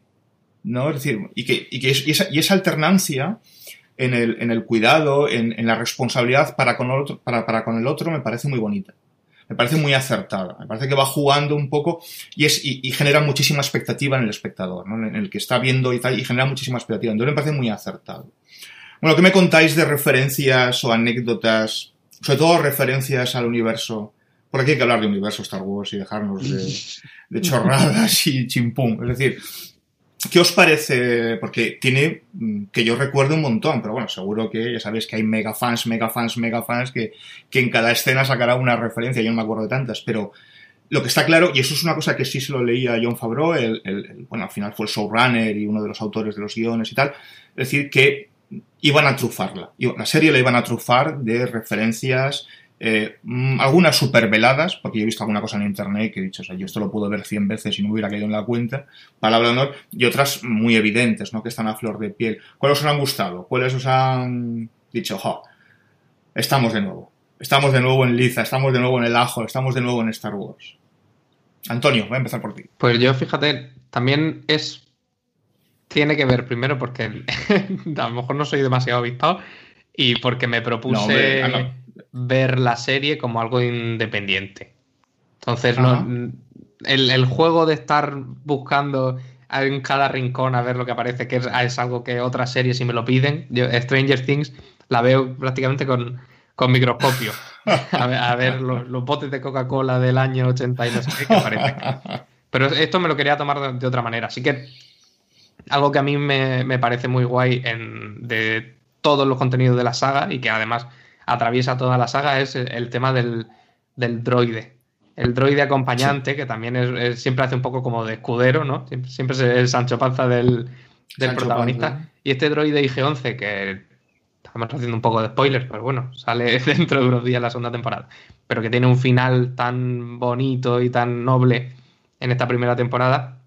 ¿No? Es decir, y que, y esa, alternancia en el, en el cuidado, en, en, la responsabilidad para con, otro, para, para con el otro, me parece muy bonita me parece muy acertada. Me parece que va jugando un poco y, es, y, genera muchísima expectativa en el espectador, ¿no? en el que está viendo y tal, y genera muchísima expectativa. Entonces me parece muy acertado. Bueno, ¿qué me contáis de referencias o anécdotas, sobre todo referencias al universo? Por aquí hay que hablar de universo Star Wars y dejarnos de, de chorradas y chimpum. Es decir, ¿Qué os parece? Porque tiene, mm, que yo recuerdo un montón, pero bueno, seguro que ya sabéis que hay mega fans, mega fans, mega fans que, que en cada escena sacará una referencia, yo no me acuerdo de tantas, pero lo que está claro, y eso es una cosa que sí se lo leía a John Favreau, el, bueno, al final fue el showrunner y uno de los autores de los guiones y tal, es decir, que iban a trufarla. La serie la iban a trufar de referencias eh, mm, algunas super veladas, porque yo he visto alguna cosa en internet que he dicho, o sea, yo esto lo puedo ver 100 veces y no me hubiera caído en la cuenta, palabra de honor, y otras muy evidentes, ¿no? Que están a flor de piel. ¿Cuáles os han gustado? ¿Cuáles os han dicho, jo, estamos de nuevo? Estamos de nuevo en Liza, estamos de nuevo en el ajo, estamos de nuevo en Star Wars. Antonio, voy a empezar por ti. Pues yo, fíjate, también es. Tiene que ver primero porque a lo mejor no soy demasiado avispado y porque me propuse ver la serie como algo independiente. Entonces, no, el, juego de estar buscando en cada rincón a ver lo que aparece, que es, algo que otras series, si me lo piden, yo, Stranger Things la veo prácticamente con, microscopio. A ver, los, botes de Coca-Cola del año 80 y no sé qué, que aparecen. Pero esto me lo quería tomar de, otra manera. Así que algo que a mí me, parece muy guay en, de todos los contenidos de la saga y que además atraviesa toda la saga es el, tema del, droide. El droide acompañante, que también es, siempre hace un poco como de escudero, ¿no? Siempre, es el Sancho Panza del, protagonista. Y este droide IG-11, que estamos haciendo un poco de spoilers, pero bueno, sale dentro de unos días la segunda temporada, pero que tiene un final tan bonito y tan noble en esta primera temporada,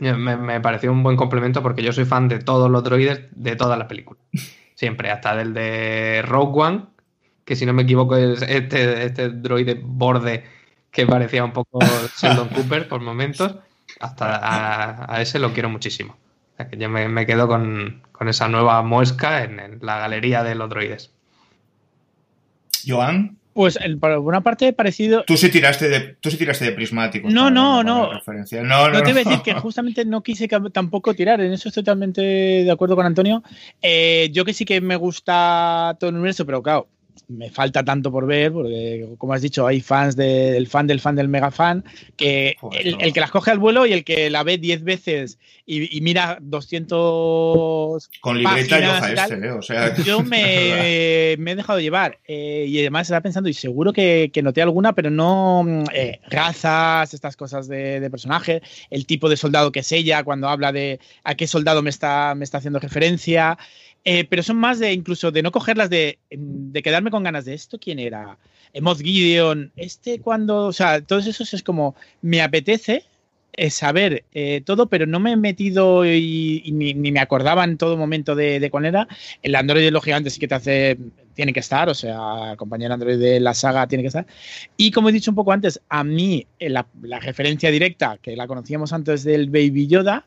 eh, me, pareció un buen complemento porque yo soy fan de todos los droides de todas las películas. Siempre, hasta del de Rogue One, que si no me equivoco es este, este droide borde que parecía un poco Sheldon Cooper por momentos. Hasta a, ese lo quiero muchísimo. que yo me, quedo con, esa nueva muesca en, en, la galería de los droides. Joan. Pues por una parte parecido. Tú sí tiraste de, tú sí tiraste de prismático. No, no, no. No, no. te voy a decir que justamente no quise tampoco tirar. En eso estoy totalmente de acuerdo con Antonio. Eh, yo que sí que me gusta todo el universo, pero claro, me falta tanto por ver, porque como has dicho, hay fans del fan del fan del mega fan, que el, que las coge al vuelo y el que la ve 10 veces y, mira 200... Con libreta y hoja este, ¿eh? o sea... Yo me, he dejado llevar eh, y además estaba pensando, y seguro que, noté alguna, pero no eh, razas, estas cosas de, de, personaje, el tipo de soldado que es ella, cuando habla de a qué soldado me está, me está haciendo referencia. Eh, pero son más de incluso de no cogerlas, de, de quedarme con ganas de esto. ¿Quién era? Moz Gideon. Este cuando. O sea, todos esos es como. Me apetece eh, saber eh, todo, pero no me he metido y, ni, me acordaba en todo momento de, de, cuál era. El Android de los gigantes sí que te hace. Tiene que estar, o sea, compañero Android de la saga tiene que estar. Y como he dicho un poco antes, a mí la referencia directa, que la conocíamos antes del Baby Yoda,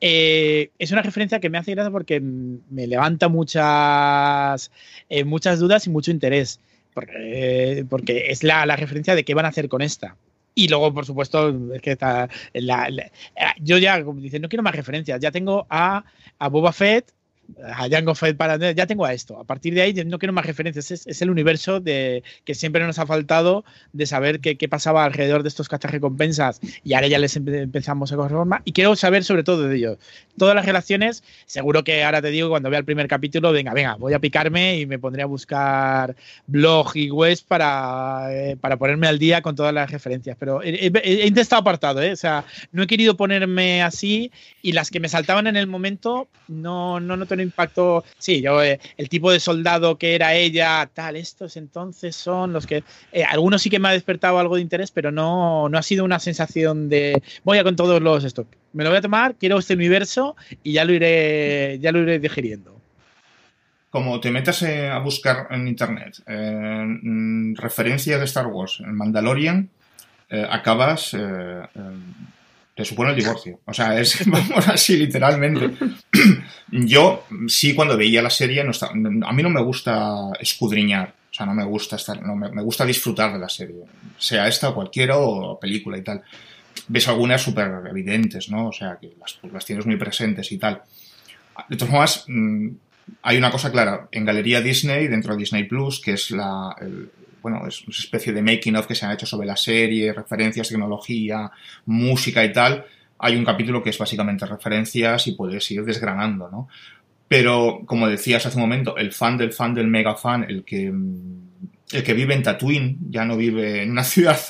eh, es una referencia que me hace gracia porque me levanta muchas, eh, muchas dudas y mucho interés. Porque, porque es la, la, referencia de qué van a hacer con esta. Y luego, por supuesto, es que está yo ya, como dice, no quiero más referencias. Ya tengo a, a Boba Fett, a Jango Fett para ya tengo a esto. A partir de ahí no quiero más referencias. Es, el universo de que siempre nos ha faltado de saber qué, pasaba alrededor de estos cachas recompensas y ahora ya les empezamos a coger forma. Y quiero saber sobre todo de ellos. Todas las relaciones, seguro que ahora te digo cuando vea el primer capítulo, venga, venga, voy a picarme y me pondré a buscar blog y webs para, eh, para ponerme al día con todas las referencias. Pero he, he, intentado apartado, ¿eh? o sea, no he querido ponerme así y las que me saltaban en el momento no, no, no impacto. Sí, yo, eh, el tipo de soldado que era ella, tal, estos entonces son los que. Eh, algunos sí que me ha despertado algo de interés, pero no, no ha sido una sensación de voy a con todos los esto. Me lo voy a tomar, quiero este universo y ya lo iré, ya lo iré digiriendo como te metas eh, a buscar en internet mm, referencias de Star Wars en Mandalorian, acabas te supone el divorcio. O sea, es, vamos así literalmente. Yo sí cuando veía la serie, no a mí no me gusta escudriñar, o sea, no me gusta estar, no, me, gusta disfrutar de la serie, sea esta o cualquiera o película y tal. Ves algunas súper evidentes, ¿no? O sea, que las, las tienes muy presentes y tal. De todas formas, mm, hay una cosa clara, en Galería Disney, dentro de Disney Plus, que es la, bueno, es una especie de making of que se han hecho sobre la serie, referencias, tecnología, música y tal. Hay un capítulo que es básicamente referencias y puedes ir desgranando, ¿no? Pero, como decías hace un momento, el fan del fan del mega fan, el que, el que vive en Tatooine, ya no vive en una ciudad,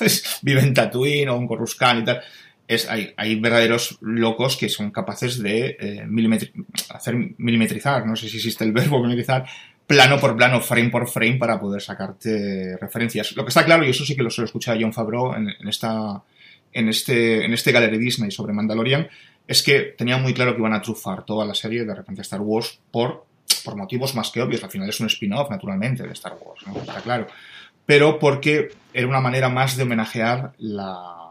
vive en Tatooine o en Coruscant y tal, es, hay, hay, verdaderos locos que son capaces de eh, hacer milimetrizar, no sé si existe el verbo milimetrizar, plano por plano, frame por frame, para poder sacarte referencias. Lo que está claro, y eso sí que lo suelo escuchar a John Favreau en, en, esta, en, este, en este Gallery Disney sobre Mandalorian, es que tenía muy claro que iban a trufar toda la serie de repente Star Wars por, por motivos más que obvios. Al final es un spin-off, naturalmente, de Star Wars, ¿no? está claro. Pero porque era una manera más de homenajear la,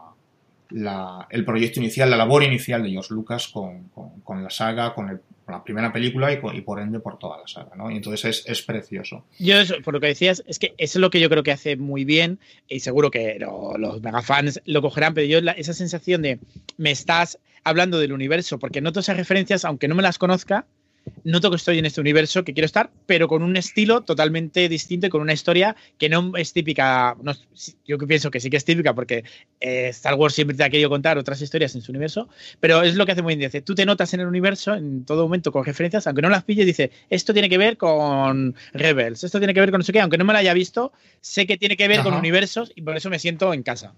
la, el proyecto inicial, la labor inicial de George Lucas con, con, la saga, con, la primera película y, por ende por toda la saga, ¿no? Y entonces es, es precioso. Yo, eso, por lo que decías, es que eso es lo que yo creo que hace muy bien y seguro que lo, los megafans lo cogerán, pero yo esa sensación de me estás hablando del universo, porque noto esas referencias, aunque no me las conozca, noto que estoy en este universo que quiero estar, pero con un estilo totalmente distinto y con una historia que no es típica. No, yo pienso que sí que es típica porque eh, Star Wars siempre te ha querido contar otras historias en su universo, pero es lo que hace muy bien. Dice, tú te notas en el universo en todo momento con referencias, aunque no las pilles, dice, esto tiene que ver con Rebels, esto tiene que ver con no sé qué, aunque no me lo haya visto, sé que tiene que ver Ajá. con universos y por eso me siento en casa.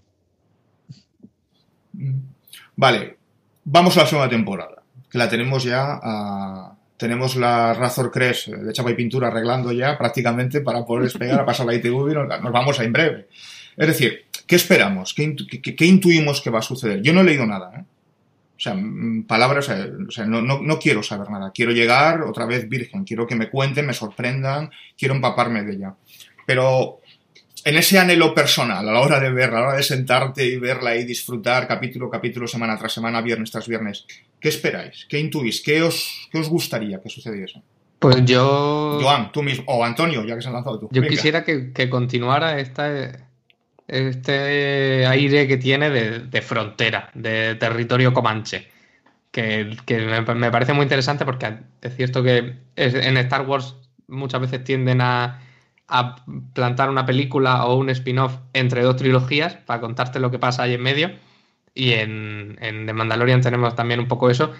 Vale, vamos a la segunda temporada, que la tenemos ya a tenemos la Razor Crest de chapa y pintura arreglando ya prácticamente para poder despegar a pasar la ITV y nos, vamos a en breve. Es decir, ¿qué esperamos? ¿Qué, qué, intuimos que va a suceder? Yo no he leído nada, ¿eh? O sea, palabras, o sea, no, no, no, quiero saber nada. Quiero llegar otra vez virgen. Quiero que me cuenten, me sorprendan, quiero empaparme de ella. Pero en ese anhelo personal, a la hora de verla, a la hora de sentarte y verla y disfrutar capítulo, capítulo, semana tras semana, viernes tras viernes, ¿qué esperáis? ¿Qué intuís? ¿Qué os, qué os gustaría que sucediese? Pues yo. Joan, tú mismo. O Antonio, ya que se han lanzado tú. Yo Venga. quisiera que, que, continuara esta, este aire que tiene de, de frontera, de territorio comanche. Que, que me, me, parece muy interesante porque es cierto que en Star Wars muchas veces tienden a a plantar una película o un spin-off entre dos trilogías para contarte lo que pasa ahí en medio. Y en, en, The Mandalorian tenemos también un poco eso.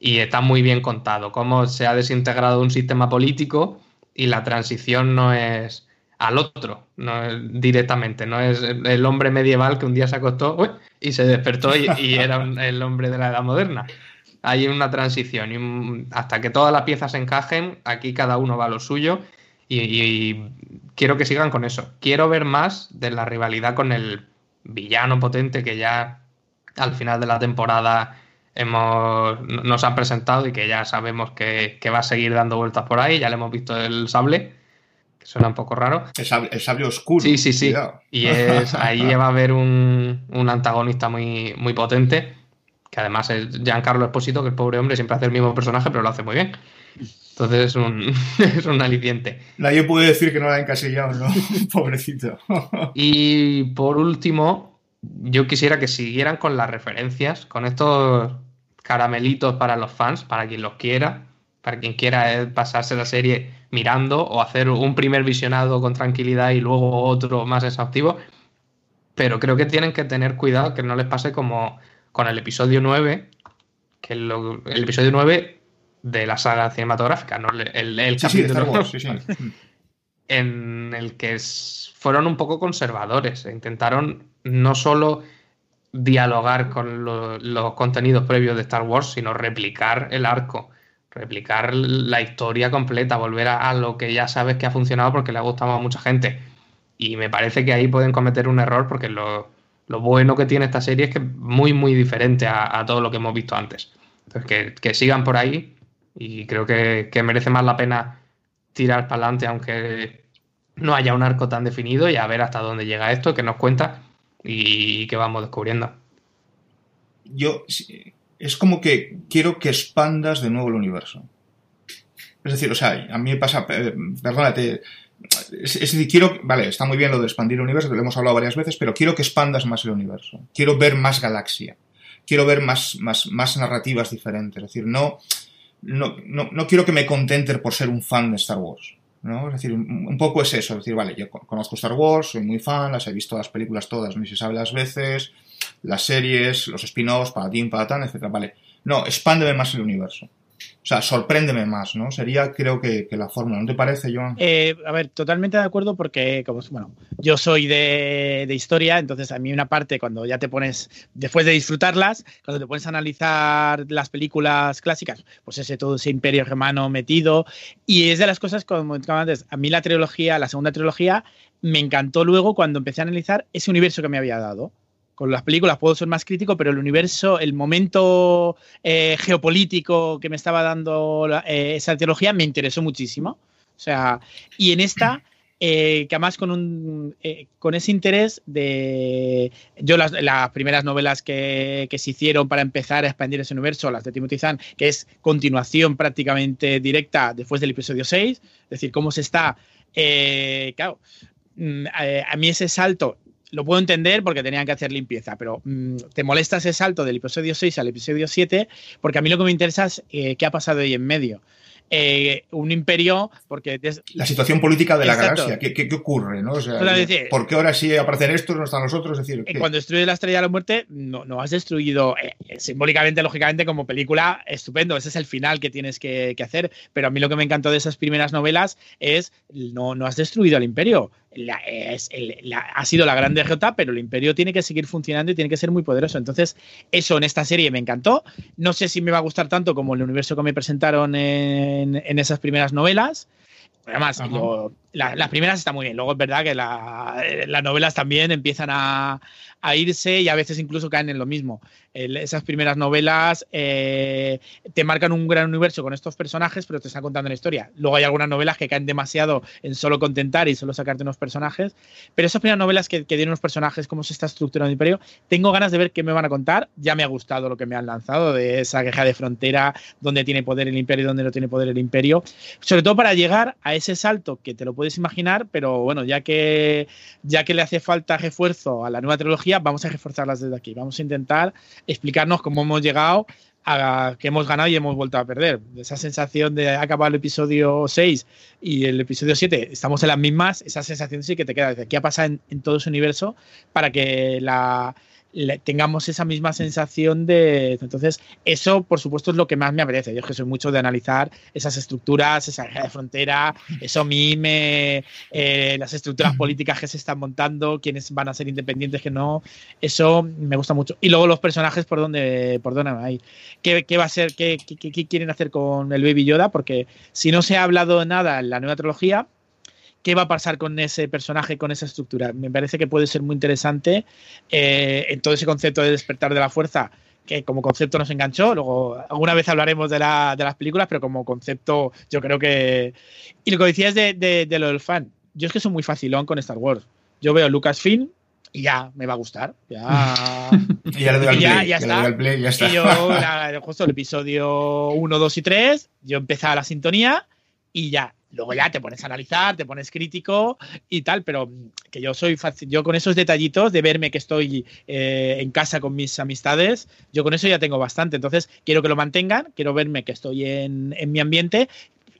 Y está muy bien contado, cómo se ha desintegrado un sistema político y la transición no es al otro, no es directamente, no es el hombre medieval que un día se acostó y se despertó y, era el hombre de la edad moderna. Hay una transición y hasta que todas las piezas encajen, aquí cada uno va a lo suyo y, y, quiero que sigan con eso. Quiero ver más de la rivalidad con el villano potente que ya al final de la temporada hemos, nos han presentado y que ya sabemos que, que va a seguir dando vueltas por ahí. Ya le hemos visto el sable, que suena un poco raro. El sable, el sable oscuro. Sí, sí, sí. Cuidado. Y es, ahí va a haber un, un antagonista muy, muy potente, que además es Giancarlo Esposito, que el pobre hombre siempre hace el mismo personaje, pero lo hace muy bien. Entonces es un, es un aliciente. Nadie puede decir que no la ha encasillado, ¿no? Pobrecito. y por último, yo quisiera que siguieran con las referencias, con estos caramelitos para los fans, para quien los quiera, para quien quiera pasarse la serie mirando o hacer un primer visionado con tranquilidad y luego otro más exhaustivo. Pero creo que tienen que tener cuidado que no les pase como con el episodio 9, que lo, el episodio 9 de la saga cinematográfica, ¿no? El, el sí, capítulo sí, sí, en el que fueron un poco conservadores. E intentaron no solo dialogar con lo, los contenidos previos de Star Wars, sino replicar el arco, replicar la historia completa, volver a, a lo que ya sabes que ha funcionado porque le ha gustado a mucha gente. Y me parece que ahí pueden cometer un error porque lo, lo bueno que tiene esta serie es que es muy, muy diferente a, a todo lo que hemos visto antes. Entonces, que, que sigan por ahí y creo que, merece más la pena tirar para adelante, aunque no haya un arco tan definido, y a ver hasta dónde llega esto, que nos cuenta y que vamos descubriendo. Yo, es como que quiero que expandas de nuevo el universo. Es decir, o sea, a mí me pasa, eh, perdónate, es, decir, quiero, vale, está muy bien lo de expandir el universo, lo hemos hablado varias veces, pero quiero que expandas más el universo. Quiero ver más galaxia. Quiero ver más, más, más narrativas diferentes. Es decir, no, no, no, no, quiero que me contente por ser un fan de Star Wars. ¿no? Es decir, un, poco es eso. Es decir, vale, yo conozco Star Wars, soy muy fan, las he visto las películas todas, ni se sabe las veces, las series, los spin-offs, para para tan, etc. Vale. No, expándeme más el universo. O sea, sorpréndeme más, ¿no? Sería, creo que, la fórmula. ¿No te parece, Joan? Eh, a ver, totalmente de acuerdo porque, bueno, yo soy de, historia, entonces a mí una parte, cuando ya te pones, después de disfrutarlas, cuando te pones a analizar las películas clásicas, pues ese todo ese imperio germano metido, y es de las cosas, como antes, a mí la trilogía, la segunda trilogía, me encantó luego cuando empecé a analizar ese universo que me había dado con las películas puedo ser más crítico, pero el universo, el momento eh, geopolítico que me estaba dando eh, esa teología me interesó muchísimo. O sea, y en esta, eh, que además con, un, con ese interés de... Yo las, primeras novelas que, se hicieron para empezar a expandir ese universo, las de Timothy Zahn, que es continuación prácticamente directa después del episodio 6, es decir, cómo se está... claro, mm, a mí ese salto lo puedo entender porque tenían que hacer limpieza, pero mm, te molesta ese salto del episodio 6 al episodio 7 porque a mí lo que me interesa es eh, qué ha pasado ahí en medio. Eh, un imperio, porque... La situación política de la galaxia, ¿qué, qué, ocurre? ¿no? O sea, ¿Por qué ahora sí aparecen estos, no están los otros? Es decir, Cuando destruyes la estrella de la muerte, no, no has destruido eh, simbólicamente, lógicamente, como película, estupendo, ese es el final que tienes que, que, hacer, pero a mí lo que me encantó de esas primeras novelas es, no, no has destruido al imperio, es, ha sido la grande J, pero el imperio tiene que seguir funcionando y tiene que ser muy poderoso. Entonces, eso en esta serie me encantó. No sé si me va a gustar tanto como el universo que me presentaron en, en esas primeras novelas. Además, las primeras están muy bien. Luego es verdad que las novelas también empiezan a, a irse y a veces incluso caen en lo mismo. esas primeras novelas eh, te marcan un gran universo con estos personajes, pero te están contando una historia. Luego hay algunas novelas que caen demasiado en solo contentar y solo sacarte unos personajes, pero esas primeras novelas que, que tienen unos personajes, cómo se está estructurando el imperio, tengo ganas de ver qué me van a contar. Ya me ha gustado lo que me han lanzado de esa queja de frontera, donde tiene poder el imperio y donde no tiene poder el imperio. Sobre todo para llegar a ese salto que te lo puedes imaginar, pero bueno, ya que, ya que le hace falta refuerzo a la nueva trilogía, vamos a reforzarlas desde aquí. Vamos a intentar explicarnos cómo hemos llegado a que hemos ganado y hemos vuelto a perder. Esa sensación de acabar el episodio 6 y el episodio 7, estamos en las mismas, esa sensación sí que te queda. ¿Qué ha pasado en todo ese universo para que la, tengamos esa misma sensación de. Entonces, eso, por supuesto, es lo que más me apetece. Yo que soy mucho de analizar esas estructuras, esa de frontera, eso a mí me. Eh, las estructuras políticas que se están montando, quiénes van a ser independientes, que no. Eso me gusta mucho. Y luego los personajes, por dónde, por dónde hay. ¿Qué, ¿Qué, va a ser? Qué, qué, qué quieren hacer con el Baby Yoda? Porque si no se ha hablado nada en la nueva trilogía, qué va a pasar con ese personaje, con esa estructura. Me parece que puede ser muy interesante eh, en todo ese concepto de despertar de la fuerza que como concepto nos enganchó. Luego, alguna vez hablaremos de, las películas, pero como concepto, yo creo que. Y lo que decías de, de, lo del fan, yo es que soy muy facilón con Star Wars. Yo veo Lucasfilm y ya me va a gustar. Ya, y ya, ya, está. Y yo, justo el episodio 1, 2 y 3, yo empezaba la sintonía y ya Luego ya te pones a analizar, te pones crítico y tal, pero que yo soy fácil, yo con esos detallitos de verme que estoy eh, en casa con mis amistades, yo con eso ya tengo bastante. Entonces quiero que lo mantengan, quiero verme que estoy en, en mi ambiente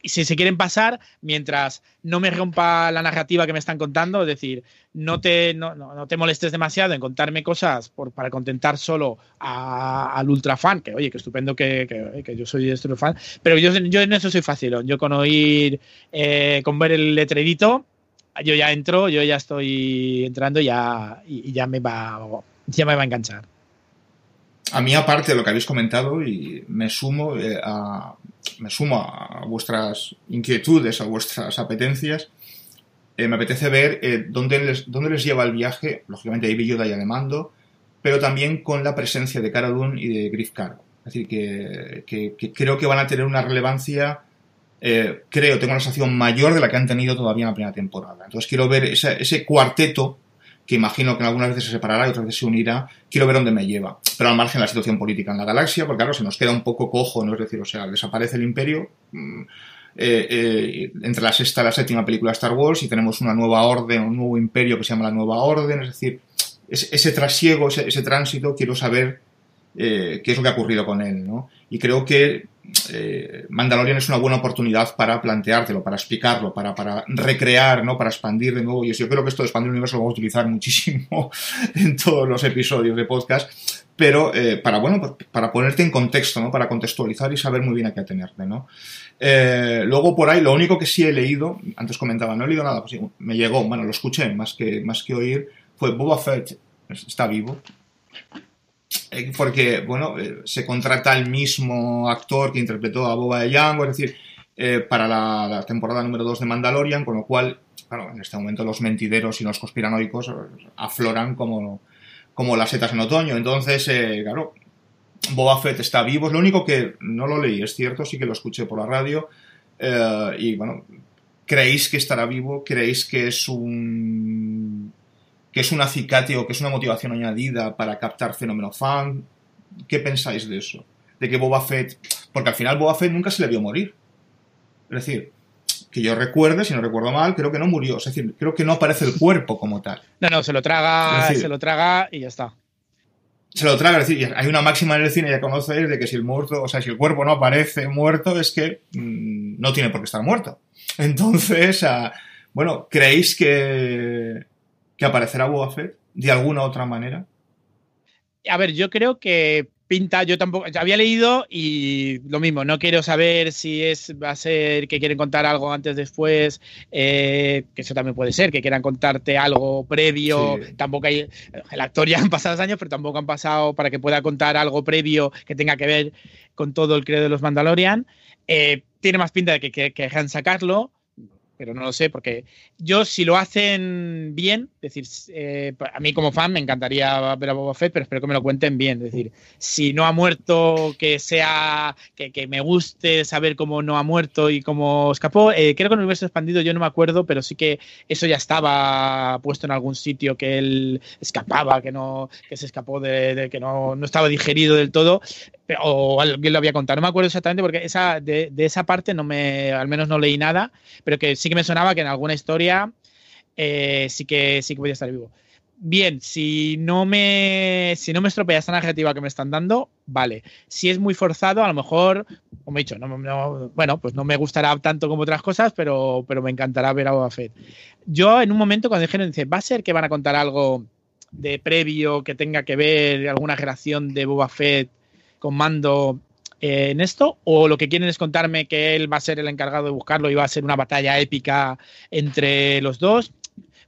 y si se quieren pasar, mientras no me rompa la narrativa que me están contando, es decir, no te, no, te molestes demasiado en contarme cosas por, para contentar solo al ultra fan, que oye, que estupendo que, que, yo soy este fan, pero yo, yo en eso soy fácil, yo con oír, eh, con ver el letrerito, yo ya entro, yo ya estoy entrando ya, y, ya me va, ya me va a enganchar. A mí, aparte de lo que habéis comentado, y me sumo eh, a, me sumo a vuestras inquietudes, a vuestras apetencias, eh, me apetece ver eh, dónde, les, dónde les lleva el viaje, lógicamente hay Yoda ya de mando, pero también con la presencia de Cara y de Griff Cargo. Es decir, que, creo que van a tener una relevancia, creo, tengo una sensación mayor de la que han tenido todavía en la primera temporada. Entonces quiero ver ese cuarteto que imagino que algunas veces se separará y otras veces se unirá, quiero ver dónde me lleva. Pero al margen de la situación política en la galaxia, porque claro, se nos queda un poco cojo, ¿no? Es decir, o sea, desaparece el imperio mm, eh, eh, entre la sexta y la séptima película de Star Wars y tenemos una nueva orden, un nuevo imperio que se llama la Nueva Orden, es decir, ese, trasiego, ese, tránsito, quiero saber qué es lo que ha ocurrido con él, ¿no? Y creo que eh, Mandalorian es una buena oportunidad para planteártelo, para explicarlo, para, para recrear, ¿no? para expandir de nuevo. Y yo creo que esto de expandir el universo lo vamos a utilizar muchísimo en todos los episodios de podcast, pero eh, para, bueno, pues, para ponerte en contexto, ¿no? para contextualizar y saber muy bien a qué atenerte. ¿no? Eh, luego por ahí, lo único que sí he leído, antes comentaba, no he leído nada, pues me llegó, bueno, lo escuché más que, más que oír, fue Boba Fett está vivo. Eh, porque, bueno, eh, se contrata el mismo actor que interpretó a Boba de Django, es decir, eh, para la, temporada número 2 de Mandalorian, con lo cual, claro, en este momento los mentideros y los conspiranoicos afloran como, como las setas en otoño. Entonces, claro, Boba Fett está vivo, es lo único que no lo leí, es cierto, sí que lo escuché por la radio, y bueno, ¿creéis que estará vivo? ¿Creéis que es un que es un acicate o que es una motivación añadida para captar fenómeno fan. ¿Qué pensáis de eso? De que Boba Fett, porque al final Boba Fett nunca se le vio morir. Es decir, que yo recuerde, si no recuerdo mal, creo que no murió. Es decir, creo que no aparece el cuerpo como tal. No, no, se lo traga, se lo traga y ya está. Se lo traga, es decir, hay una máxima en el cine, ya conocéis, de que si el muerto, o sea, si el cuerpo no aparece muerto, es que mm, no tiene por qué estar muerto. Entonces, ah, bueno, ¿creéis que, que aparecerá Boba Fett de alguna otra manera? A ver, yo creo que pinta, yo tampoco, había leído y lo mismo, no quiero saber si es va a ser que quieren contar algo antes, después, eh, que eso también puede ser, que quieran contarte algo previo, tampoco hay, el actor ya han pasado años, pero tampoco han pasado para que pueda contar algo previo que tenga que ver con todo el credo de los Mandalorian. Eh, tiene más pinta de que, que, que dejan sacarlo pero no lo sé, porque yo si lo hacen bien, es decir, eh, a mí como fan me encantaría ver a Boba Fett, pero espero que me lo cuenten bien, es decir, si no ha muerto, que sea, que, que me guste saber cómo no ha muerto y cómo escapó. Eh, creo que en el universo expandido yo no me acuerdo, pero sí que eso ya estaba puesto en algún sitio que él escapaba, que no, que se escapó de, que no, no estaba digerido del todo o alguien lo había contado, no me acuerdo exactamente porque esa, de, esa parte no me, al menos no leí nada, pero que sí que me sonaba que en alguna historia eh, sí, que, sí que podía estar vivo. Bien, si no me si no me estropea esta narrativa que me están dando, vale. Si es muy forzado, a lo mejor, como he dicho, no, bueno, pues no me gustará tanto como otras cosas, pero, pero me encantará ver a Boba Fett. Yo en un momento cuando dijeron, dice, va a ser que van a contar algo de previo que tenga que ver alguna relación de Boba Fett con mando en esto, o lo que quieren es contarme que él va a ser el encargado de buscarlo y va a ser una batalla épica entre los dos.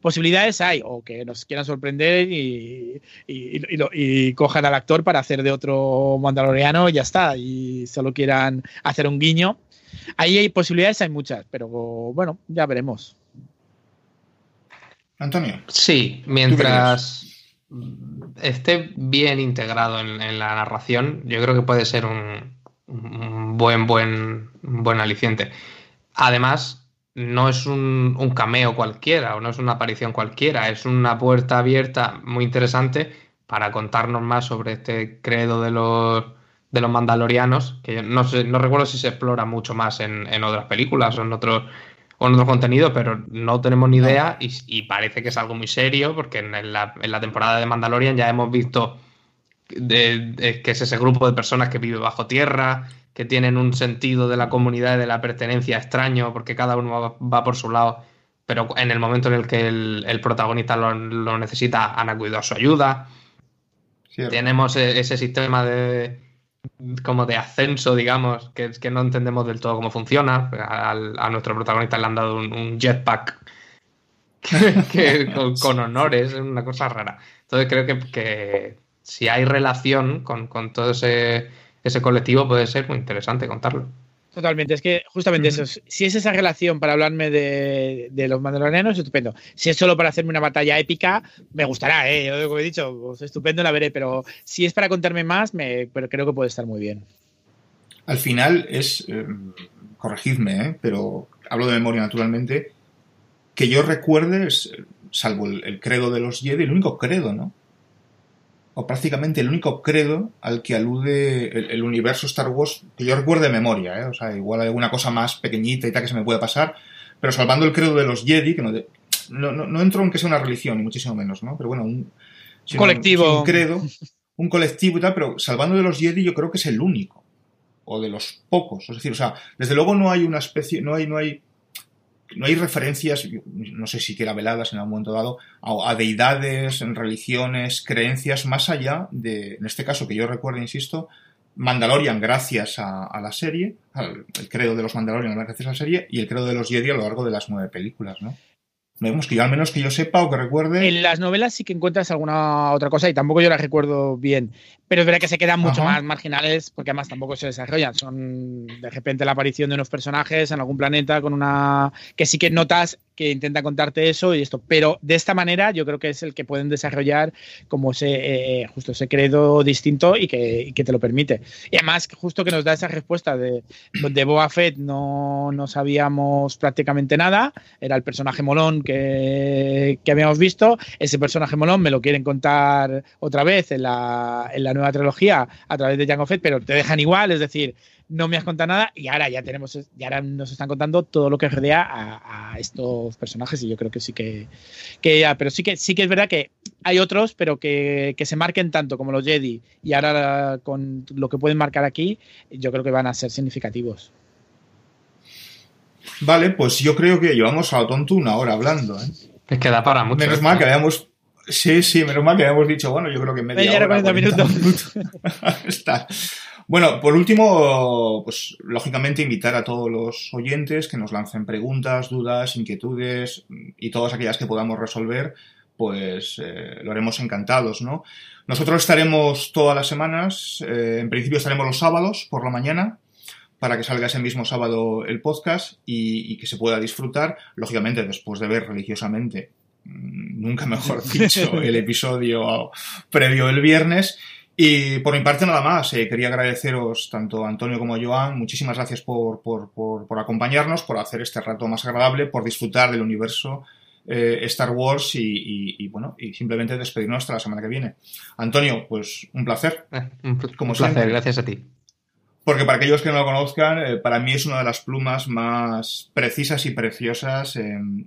Posibilidades hay, o que nos quieran sorprender y, y, cojan al actor para hacer de otro mandaloriano y ya está, y solo quieran hacer un guiño. Ahí hay posibilidades, hay muchas, pero bueno, ya veremos. Antonio. Sí, mientras esté bien integrado en, la narración, yo creo que puede ser un, buen, buen, buen aliciente. Además, no es un, cameo cualquiera o no es una aparición cualquiera, es una puerta abierta muy interesante para contarnos más sobre este credo de los, de los mandalorianos, que no, sé, no recuerdo si se explora mucho más en, en otras películas o en otros con otro contenido, pero no tenemos ni idea y, parece que es algo muy serio porque en la, temporada de Mandalorian ya hemos visto que es ese grupo de personas que vive bajo tierra, que tienen un sentido de la comunidad y de la pertenencia extraño porque cada uno va, por su lado, pero en el momento en el que el, protagonista lo, necesita, han acudido a su ayuda. Tenemos e, ese sistema de, como de ascenso, digamos, que, que no entendemos del todo cómo funciona. A, nuestro protagonista le han dado un, jetpack con, honores, es una cosa rara. Entonces creo que, si hay relación con, con todo ese, ese colectivo puede ser muy interesante contarlo. Totalmente, es que justamente eso, si es esa relación para hablarme de, los mandalorianos, estupendo. Si es solo para hacerme una batalla épica, me gustará, ¿eh? Yo, como he dicho, pues, estupendo la veré, pero si es para contarme más, me, pero creo que puede estar muy bien. Al final es, eh, corregidme, ¿eh? pero hablo de memoria naturalmente, que yo recuerde, salvo el, el credo de los Jedi, el único credo, ¿no? O prácticamente el único credo al que alude el, universo Star Wars, que yo recuerdo de memoria, ¿eh? o sea, igual hay alguna cosa más pequeñita y tal que se me puede pasar, pero salvando el credo de los Jedi, que no, no, no, entro en que sea una religión, ni muchísimo menos, ¿no? Pero bueno, un colectivo. un credo, un colectivo y tal, pero salvando de los Jedi yo creo que es el único. O de los pocos. Es decir, o sea, desde luego no hay una especie, no hay, no hay, no hay referencias, no sé si siquiera veladas en algún momento dado, a, a deidades, en religiones, creencias, más allá de, en este caso que yo recuerdo, insisto, Mandalorian gracias a, a la serie, al, el credo de los Mandalorian gracias a la serie, y el credo de los Jedi a lo largo de las nueve películas, ¿no? Vemos que yo, al menos que yo sepa o que recuerde. En las novelas sí que encuentras alguna otra cosa y tampoco yo las recuerdo bien. Pero es verdad que se quedan mucho Ajá. más marginales porque además tampoco se desarrollan. Son de repente la aparición de unos personajes en algún planeta con una. que sí que notas que intenta contarte eso y esto. Pero de esta manera yo creo que es el que pueden desarrollar como ese eh, justo ese credo distinto y que, y que te lo permite. Y además, justo que nos da esa respuesta de, de Boba Fett no, no sabíamos prácticamente nada. Era el personaje molón que, que habíamos visto. Ese personaje molón me lo quieren contar otra vez en la, en la nueva trilogía a través de Jango Fett, pero te dejan igual, es decir, no me has contado nada y ahora ya tenemos, y ahora nos están contando todo lo que rodea a, a estos personajes y yo creo que sí que, que ya, pero sí que sí que es verdad que hay otros, pero que, que se marquen tanto como los Jedi y ahora con lo que pueden marcar aquí, yo creo que van a ser significativos. Vale, pues yo creo que llevamos a lo tonto una hora hablando, ¿eh? Es que da para mucho. Menos esto, mal que habíamos. Sí, sí, menos mal que habíamos dicho, bueno, yo creo que media Media hora, hora. 40 minutos. Está. Bueno, por último, pues lógicamente invitar a todos los oyentes que nos lancen preguntas, dudas, inquietudes y todas aquellas que podamos resolver, pues eh, lo haremos encantados, ¿no? Nosotros estaremos todas las semanas, eh, en principio estaremos los sábados por la mañana, para que salga ese mismo sábado el podcast y, y que se pueda disfrutar, lógicamente después de ver religiosamente, mm, nunca mejor dicho, el episodio previo el viernes. Y por mi parte nada más, eh, quería agradeceros tanto a Antonio como a Joan, muchísimas gracias por, por, por, por acompañarnos, por hacer este rato más agradable, por disfrutar del universo eh, Star Wars y, y, y, bueno, y simplemente despedirnos hasta la semana que viene. Antonio, pues un placer. Eh, un, pl- Como un placer, siempre. gracias a ti. Porque para aquellos que no lo conozcan, eh, para mí es una de las plumas más precisas y preciosas en,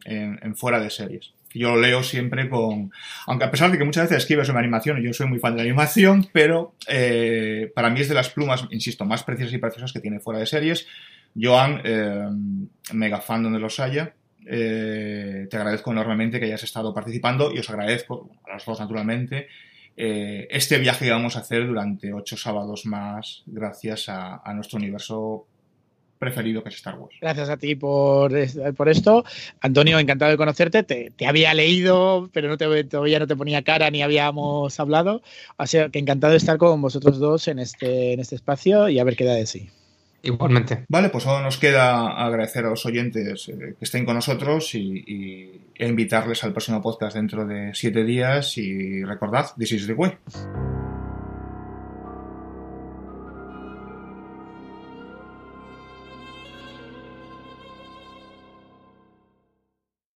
fuera de series. Yo lo leo siempre con... Aunque a pesar de que muchas veces escribe sobre animación, y yo soy muy fan de la animación, pero eh, para mí es de las plumas, insisto, más preciosas y preciosas que tiene fuera de series. Joan, eh, mega fan donde los haya, eh, te agradezco enormemente que hayas estado participando y os agradezco, a los dos naturalmente, eh, este viaje que vamos a hacer durante ocho sábados más gracias a, nuestro universo preferido que es Star Wars. Gracias a ti por, por esto. Antonio, encantado de conocerte. Te, había leído, pero no te, todavía no te ponía cara ni habíamos hablado. Sea, que encantado de estar con vosotros dos en este, en este espacio y a ver qué da de sí. Igualmente. Vale, pues ahora nos queda agradecer a los oyentes eh, que estén con nosotros y, y- e invitarles al próximo podcast dentro de siete días y recordad, this is the way.